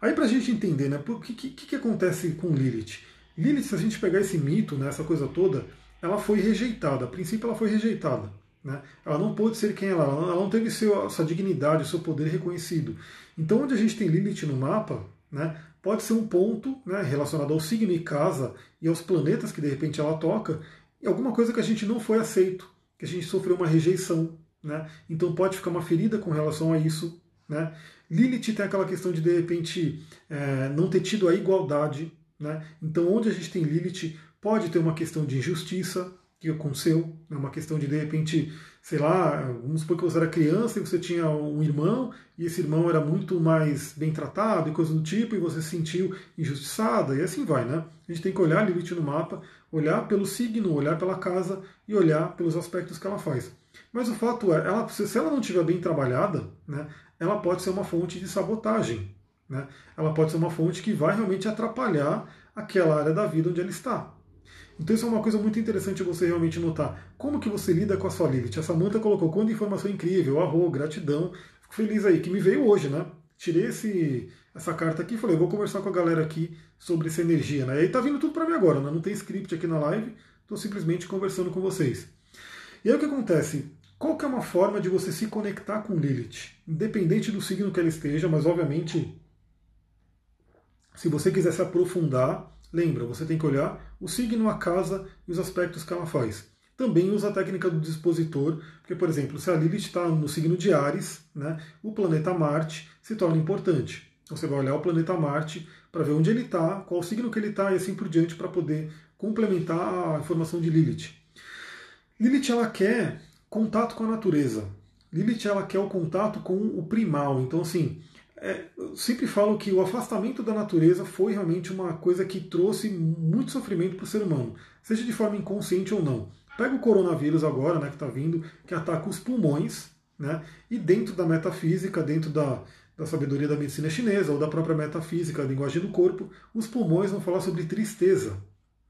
Aí para a gente entender, né, o que, que, que acontece com Lilith? Lilith, se a gente pegar esse mito, né, essa coisa toda, ela foi rejeitada. A princípio ela foi rejeitada. Né? Ela não pôde ser quem ela, ela não teve seu, sua dignidade, seu poder reconhecido. Então, onde a gente tem Lilith no mapa, né, pode ser um ponto né, relacionado ao signo e casa e aos planetas que de repente ela toca, e alguma coisa que a gente não foi aceito, que a gente sofreu uma rejeição. Né? Então pode ficar uma ferida com relação a isso. Né? Lilith tem aquela questão de, de repente, é, não ter tido a igualdade. Né? Então, onde a gente tem Lilith, pode ter uma questão de injustiça que aconteceu, né? uma questão de, de repente, sei lá, vamos supor que você era criança e você tinha um irmão, e esse irmão era muito mais bem tratado e coisa do tipo, e você se sentiu injustiçada, e assim vai, né? A gente tem que olhar Lilith no mapa, olhar pelo signo, olhar pela casa e olhar pelos aspectos que ela faz. Mas o fato é, ela, se ela não estiver bem trabalhada, né, ela pode ser uma fonte de sabotagem. Né? Ela pode ser uma fonte que vai realmente atrapalhar aquela área da vida onde ela está. Então isso é uma coisa muito interessante você realmente notar. Como que você lida com a sua Lilith? A Samanta colocou quanta informação incrível, arro, gratidão. Fico feliz aí, que me veio hoje, né? Tirei esse, essa carta aqui e falei, vou conversar com a galera aqui sobre essa energia. Né? E aí tá vindo tudo para mim agora, né? não tem script aqui na live, estou simplesmente conversando com vocês. E aí o que acontece? Qual que é uma forma de você se conectar com Lilith? Independente do signo que ela esteja, mas obviamente, se você quiser se aprofundar, lembra, você tem que olhar o signo, a casa e os aspectos que ela faz. Também usa a técnica do dispositor, porque, por exemplo, se a Lilith está no signo de Ares, né, o planeta Marte se torna importante. Você vai olhar o planeta Marte para ver onde ele está, qual signo que ele está e assim por diante, para poder complementar a informação de Lilith. Lilith ela quer contato com a natureza. Lilith ela quer o contato com o primal. Então, assim, é, eu sempre falo que o afastamento da natureza foi realmente uma coisa que trouxe muito sofrimento para o ser humano, seja de forma inconsciente ou não. Pega o coronavírus agora, né, que está vindo, que ataca os pulmões, né, e dentro da metafísica, dentro da, da sabedoria da medicina chinesa ou da própria metafísica, a linguagem do corpo, os pulmões vão falar sobre tristeza.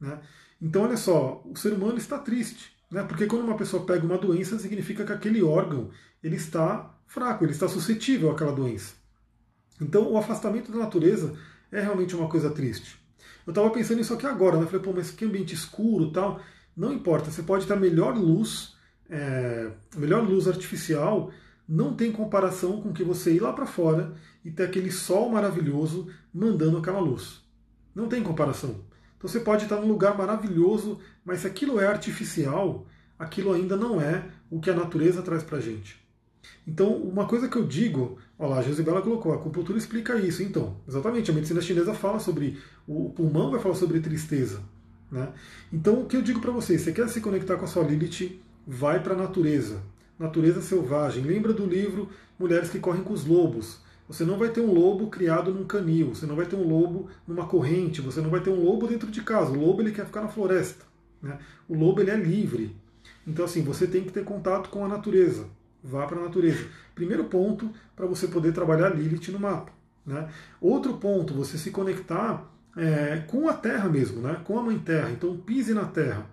Né? Então, olha só, o ser humano está triste, né? porque quando uma pessoa pega uma doença, significa que aquele órgão ele está fraco, ele está suscetível àquela doença. Então, o afastamento da natureza é realmente uma coisa triste. Eu estava pensando nisso aqui agora, né? Falei, pô, mas que ambiente escuro tal. Não importa, você pode ter melhor luz, é, melhor luz artificial, não tem comparação com que você ir lá para fora e ter aquele sol maravilhoso mandando aquela luz. Não tem comparação. Então você pode estar num lugar maravilhoso, mas se aquilo é artificial, aquilo ainda não é o que a natureza traz para gente. Então, uma coisa que eu digo, olha lá, a Josibela colocou, a acupuntura explica isso. Então, exatamente, a medicina chinesa fala sobre, o pulmão vai falar sobre tristeza. Né? Então, o que eu digo para vocês, você quer se conectar com a sua Lilith, vai para a natureza. Natureza selvagem. Lembra do livro Mulheres que Correm com os Lobos. Você não vai ter um lobo criado num canil, você não vai ter um lobo numa corrente, você não vai ter um lobo dentro de casa. O lobo ele quer ficar na floresta. Né? O lobo ele é livre. Então, assim, você tem que ter contato com a natureza. Vá para a natureza. Primeiro ponto para você poder trabalhar Lilith no mapa. Né? Outro ponto, você se conectar é, com a Terra mesmo, né? com a Mãe Terra. Então pise na Terra.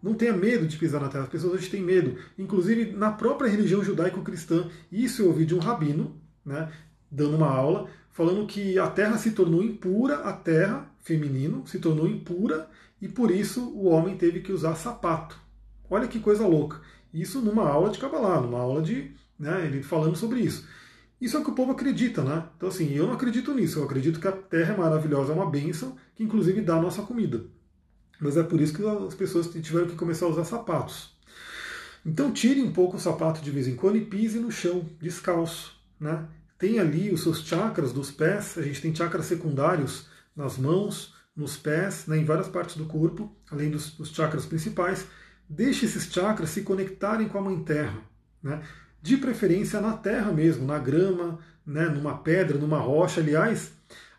Não tenha medo de pisar na Terra. As pessoas hoje têm medo. Inclusive na própria religião judaico-cristã. Isso eu ouvi de um rabino, né? Dando uma aula, falando que a Terra se tornou impura, a Terra, feminino, se tornou impura e por isso o homem teve que usar sapato. Olha que coisa louca. Isso numa aula de Kabbalah, numa aula de. Né, ele falando sobre isso. Isso é o que o povo acredita, né? Então, assim, eu não acredito nisso. Eu acredito que a terra é maravilhosa, é uma bênção, que inclusive dá a nossa comida. Mas é por isso que as pessoas tiveram que começar a usar sapatos. Então, tire um pouco o sapato de vez em quando e pise no chão, descalço, né? Tem ali os seus chakras dos pés, a gente tem chakras secundários nas mãos, nos pés, né, em várias partes do corpo, além dos, dos chakras principais. Deixe esses chakras se conectarem com a Mãe Terra, né? de preferência na terra mesmo, na grama, né? numa pedra, numa rocha. Aliás,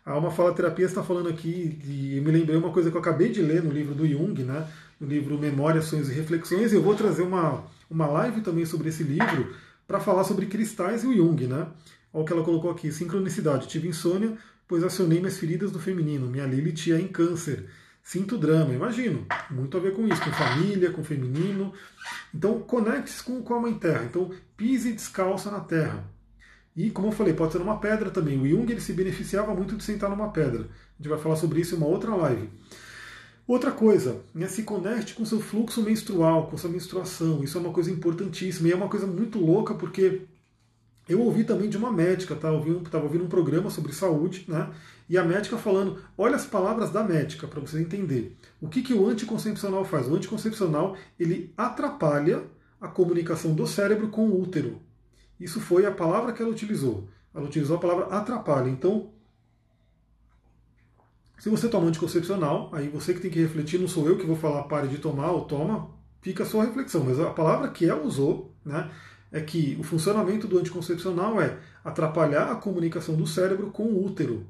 a Alma Fala Terapia está falando aqui, e me lembrei uma coisa que eu acabei de ler no livro do Jung, né? no livro Memórias, Sonhos e Reflexões, eu vou trazer uma, uma live também sobre esse livro para falar sobre cristais e o Jung. Né? Olha o que ela colocou aqui, sincronicidade. Tive insônia, pois acionei minhas feridas do feminino. Minha Lilith é em câncer. Sinto drama, imagino. Muito a ver com isso, com família, com feminino. Então, conecte-se com, com a Mãe Terra. Então, pise descalça na terra. E, como eu falei, pode ser numa pedra também. O Jung ele se beneficiava muito de sentar numa pedra. A gente vai falar sobre isso em uma outra live. Outra coisa, né, se conecte com seu fluxo menstrual, com sua menstruação. Isso é uma coisa importantíssima e é uma coisa muito louca porque eu ouvi também de uma médica, tá? Estava ouvindo um programa sobre saúde, né? E a médica falando, olha as palavras da médica para você entender. O que, que o anticoncepcional faz? O anticoncepcional ele atrapalha a comunicação do cérebro com o útero. Isso foi a palavra que ela utilizou. Ela utilizou a palavra atrapalha. Então, se você toma anticoncepcional, aí você que tem que refletir, não sou eu que vou falar pare de tomar ou toma, fica a sua reflexão. Mas a palavra que ela usou, né? É que o funcionamento do anticoncepcional é atrapalhar a comunicação do cérebro com o útero.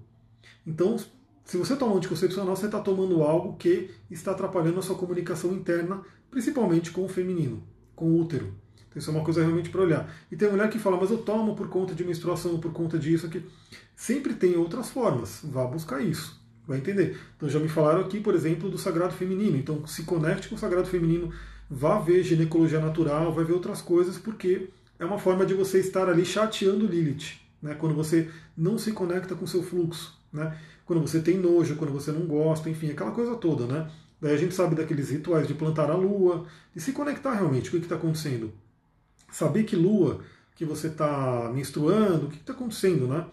Então, se você toma anticoncepcional, você está tomando algo que está atrapalhando a sua comunicação interna, principalmente com o feminino, com o útero. Então, isso é uma coisa realmente para olhar. E tem mulher que fala, mas eu tomo por conta de menstruação, por conta disso aqui. Sempre tem outras formas. Vá buscar isso. Vai entender. Então já me falaram aqui, por exemplo, do sagrado feminino. Então se conecte com o sagrado feminino vá ver ginecologia natural, vai ver outras coisas, porque é uma forma de você estar ali chateando Lilith, né? quando você não se conecta com seu fluxo, né? quando você tem nojo, quando você não gosta, enfim, aquela coisa toda. Né? Daí a gente sabe daqueles rituais de plantar a lua, de se conectar realmente o que está acontecendo. Saber que lua que você está menstruando, o que está acontecendo, né?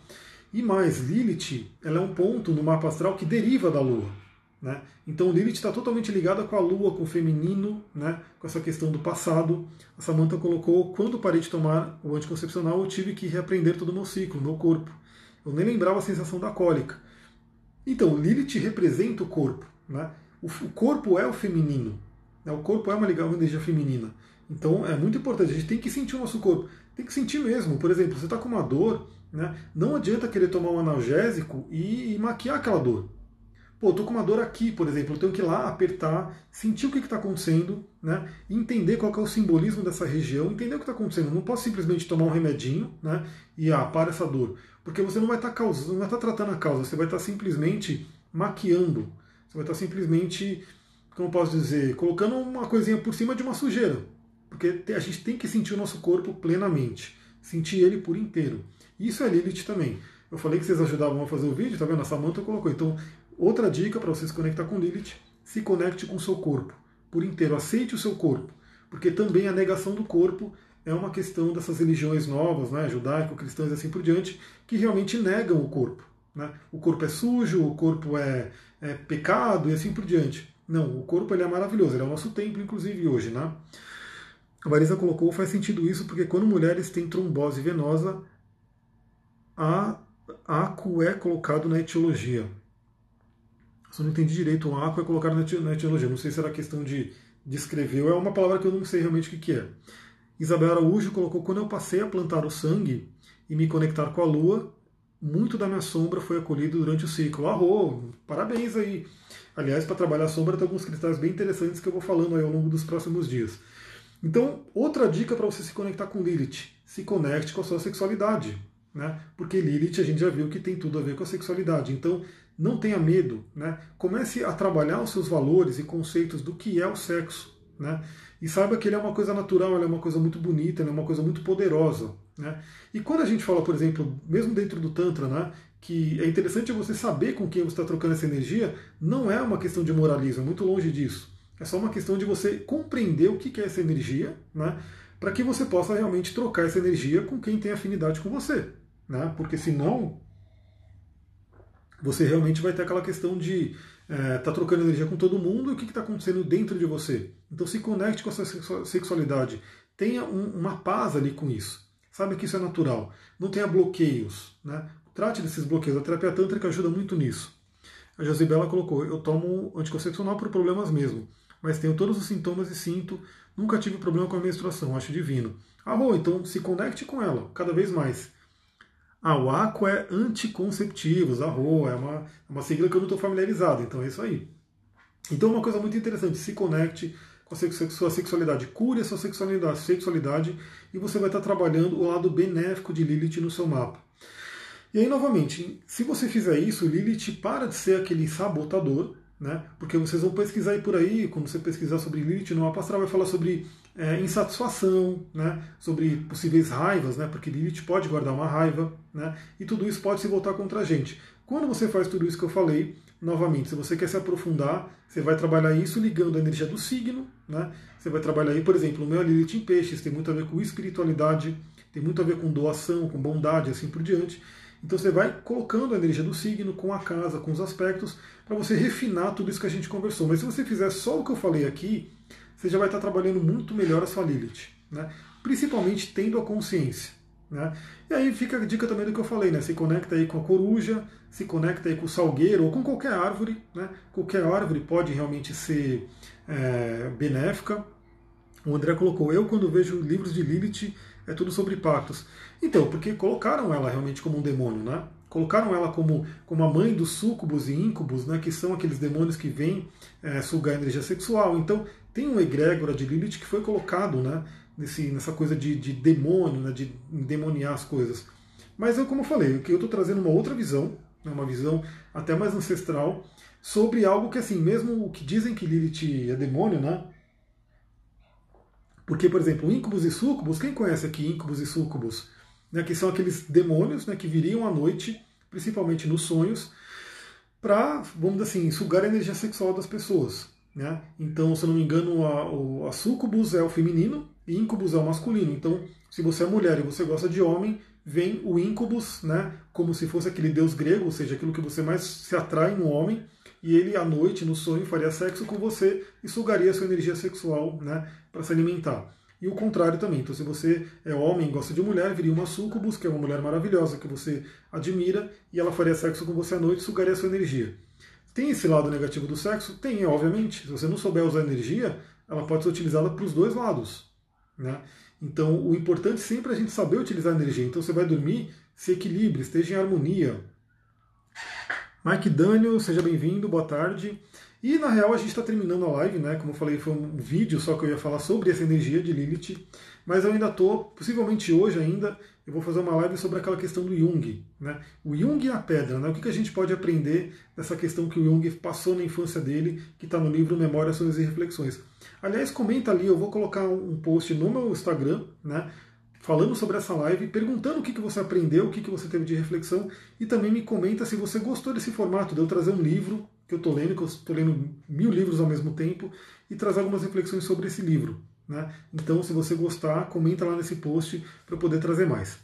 E mais, Lilith, ela é um ponto no mapa astral que deriva da lua. Né? Então Lilith está totalmente ligada com a lua, com o feminino, né? com essa questão do passado. A Samantha colocou: quando parei de tomar o anticoncepcional, eu tive que reaprender todo o meu ciclo, meu corpo. Eu nem lembrava a sensação da cólica. Então, Lilith representa o corpo. Né? O, o corpo é o feminino. Né? O corpo é uma ligação energia feminina. Então é muito importante, a gente tem que sentir o nosso corpo. Tem que sentir mesmo. Por exemplo, você está com uma dor, Né? Não adianta querer tomar um analgésico e, e maquiar aquela dor. Pô, tô com uma dor aqui, por exemplo, eu tenho que ir lá apertar, sentir o que está acontecendo, né? entender qual é o simbolismo dessa região, entender o que está acontecendo. Eu não posso simplesmente tomar um remedinho né? e ah, para essa dor. Porque você não vai estar tá causando, não vai estar tá tratando a causa, você vai estar tá simplesmente maquiando. Você vai estar tá simplesmente, como posso dizer, colocando uma coisinha por cima de uma sujeira. Porque a gente tem que sentir o nosso corpo plenamente, sentir ele por inteiro. Isso é Lilith também. Eu falei que vocês ajudavam a fazer o vídeo, tá vendo? A Samanta colocou. Então, outra dica para você se conectar com Lilith, se conecte com o seu corpo por inteiro. Aceite o seu corpo. Porque também a negação do corpo é uma questão dessas religiões novas, né, judaico-cristãs e assim por diante, que realmente negam o corpo. Né? O corpo é sujo, o corpo é, é pecado e assim por diante. Não, o corpo ele é maravilhoso, ele é o nosso templo, inclusive, hoje. Né? A Marisa colocou, faz sentido isso, porque quando mulheres têm trombose venosa, a aco é colocado na etiologia. Só não entendi direito, o aco é colocado na etiologia. Não sei se era questão de, descrever, é uma palavra que eu não sei realmente o que, que é. Isabel Araújo colocou: quando eu passei a plantar o sangue e me conectar com a lua, muito da minha sombra foi acolhido durante o ciclo. Arro, parabéns aí. Aliás, para trabalhar a sombra tem alguns cristais bem interessantes que eu vou falando aí ao longo dos próximos dias. Então, outra dica para você se conectar com Lilith: se conecte com a sua sexualidade. Né? Porque Lilith a gente já viu que tem tudo a ver com a sexualidade. Então, não tenha medo. Né? Comece a trabalhar os seus valores e conceitos do que é o sexo. Né? E saiba que ele é uma coisa natural, ele é uma coisa muito bonita, ele é uma coisa muito poderosa. Né? E quando a gente fala, por exemplo, mesmo dentro do Tantra, né, que é interessante você saber com quem você está trocando essa energia, não é uma questão de moralismo, é muito longe disso. É só uma questão de você compreender o que é essa energia, né, para que você possa realmente trocar essa energia com quem tem afinidade com você né? porque senão você realmente vai ter aquela questão de é, tá trocando energia com todo mundo e o que está acontecendo dentro de você. Então se conecte com a sua sexualidade, tenha um, uma paz ali com isso. Sabe que isso é natural. Não tenha bloqueios. Né? Trate desses bloqueios. A terapia tântrica ajuda muito nisso. A Josibela colocou: Eu tomo anticoncepcional por problemas mesmo, mas tenho todos os sintomas e sinto. Nunca tive problema com a menstruação, acho divino. Ah, bom, então se conecte com ela cada vez mais. Ah, o ACO é anticonceptivos, a é uma, é uma sigla que eu não estou familiarizado, então é isso aí. Então, uma coisa muito interessante, se conecte com a sua sexualidade, cure a sua sexualidade, sexualidade e você vai estar trabalhando o lado benéfico de Lilith no seu mapa. E aí, novamente, se você fizer isso, Lilith para de ser aquele sabotador, né? Porque vocês vão pesquisar aí por aí, quando você pesquisar sobre Lilith no mapa astral, vai falar sobre é, insatisfação, né? sobre possíveis raivas, né? porque Lilith pode guardar uma raiva, né? e tudo isso pode se voltar contra a gente. Quando você faz tudo isso que eu falei, novamente, se você quer se aprofundar, você vai trabalhar isso ligando a energia do signo, né? Você vai trabalhar aí, por exemplo, o meu Lilith em peixes tem muito a ver com espiritualidade, tem muito a ver com doação, com bondade, assim por diante. Então você vai colocando a energia do signo com a casa, com os aspectos, para você refinar tudo isso que a gente conversou. Mas se você fizer só o que eu falei aqui, você já vai estar trabalhando muito melhor a sua Lilith. Né? Principalmente tendo a consciência. Né? E aí fica a dica também do que eu falei, né? Se conecta aí com a coruja, se conecta aí com o salgueiro ou com qualquer árvore. Né? Qualquer árvore pode realmente ser é, benéfica. O André colocou, eu quando vejo livros de Lilith é tudo sobre pactos. Então, porque colocaram ela realmente como um demônio, né? Colocaram ela como, como a mãe dos súcubos e íncubos, né? Que são aqueles demônios que vêm é, sugar energia sexual. Então, tem um egrégora de Lilith que foi colocado, né? Nesse, nessa coisa de, de demônio, né, de endemoniar as coisas. Mas eu, como eu falei, eu estou trazendo uma outra visão, né, uma visão até mais ancestral, sobre algo que, assim, mesmo o que dizem que Lilith é demônio, né? Porque, por exemplo, íncubos e súcubos, quem conhece aqui íncubos e súcubos? Né, que são aqueles demônios né, que viriam à noite, principalmente nos sonhos, para, vamos dizer assim, sugar a energia sexual das pessoas. Né? Então, se eu não me engano, a, a sucubus é o feminino e incubus é o masculino. Então, se você é mulher e você gosta de homem, vem o incubus, né, como se fosse aquele deus grego, ou seja, aquilo que você mais se atrai no homem, e ele à noite, no sonho, faria sexo com você e sugaria sua energia sexual né, para se alimentar. E o contrário também. Então, se você é homem e gosta de mulher, viria uma sucubus, que é uma mulher maravilhosa que você admira, e ela faria sexo com você à noite e sugaria sua energia. Tem esse lado negativo do sexo? Tem, obviamente. Se você não souber usar energia, ela pode ser utilizada para os dois lados. Né? Então, o importante sempre é a gente saber utilizar a energia. Então, você vai dormir, se equilibre, esteja em harmonia. Mike Daniel, seja bem-vindo, boa tarde. E na real a gente está terminando a live, né? Como eu falei, foi um vídeo só que eu ia falar sobre essa energia de Lilith, mas eu ainda estou, possivelmente hoje ainda, eu vou fazer uma live sobre aquela questão do Jung, né? O Jung e a pedra, né? O que, a gente pode aprender dessa questão que o Jung passou na infância dele, que está no livro Memórias, Sonhos e Reflexões. Aliás, comenta ali, eu vou colocar um post no meu Instagram, né? falando sobre essa live, perguntando o que, que você aprendeu, o que, que você teve de reflexão e também me comenta se você gostou desse formato, de eu trazer um livro que eu estou lendo, que eu estou lendo mil livros ao mesmo tempo e trazer algumas reflexões sobre esse livro. Né? Então, se você gostar, comenta lá nesse post para eu poder trazer mais.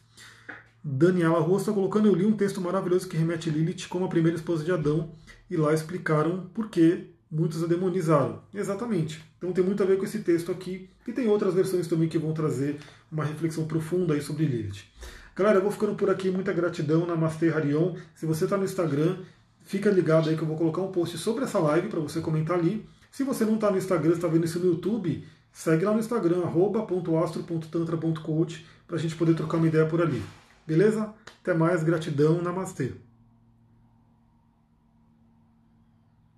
Daniela Rosa está colocando, eu li um texto maravilhoso que remete Lilith como a primeira esposa de Adão e lá explicaram por que muitos a demonizaram. Exatamente. Então tem muito a ver com esse texto aqui, e tem outras versões também que vão trazer uma reflexão profunda aí sobre Lilith. Galera, eu vou ficando por aqui, muita gratidão, Namastê Harion. Se você está no Instagram, fica ligado aí que eu vou colocar um post sobre essa live para você comentar ali. Se você não está no Instagram, está vendo isso no YouTube, segue lá no Instagram, arroba.astro.tantra.coach, para a gente poder trocar uma ideia por ali. Beleza? Até mais, gratidão, namastê.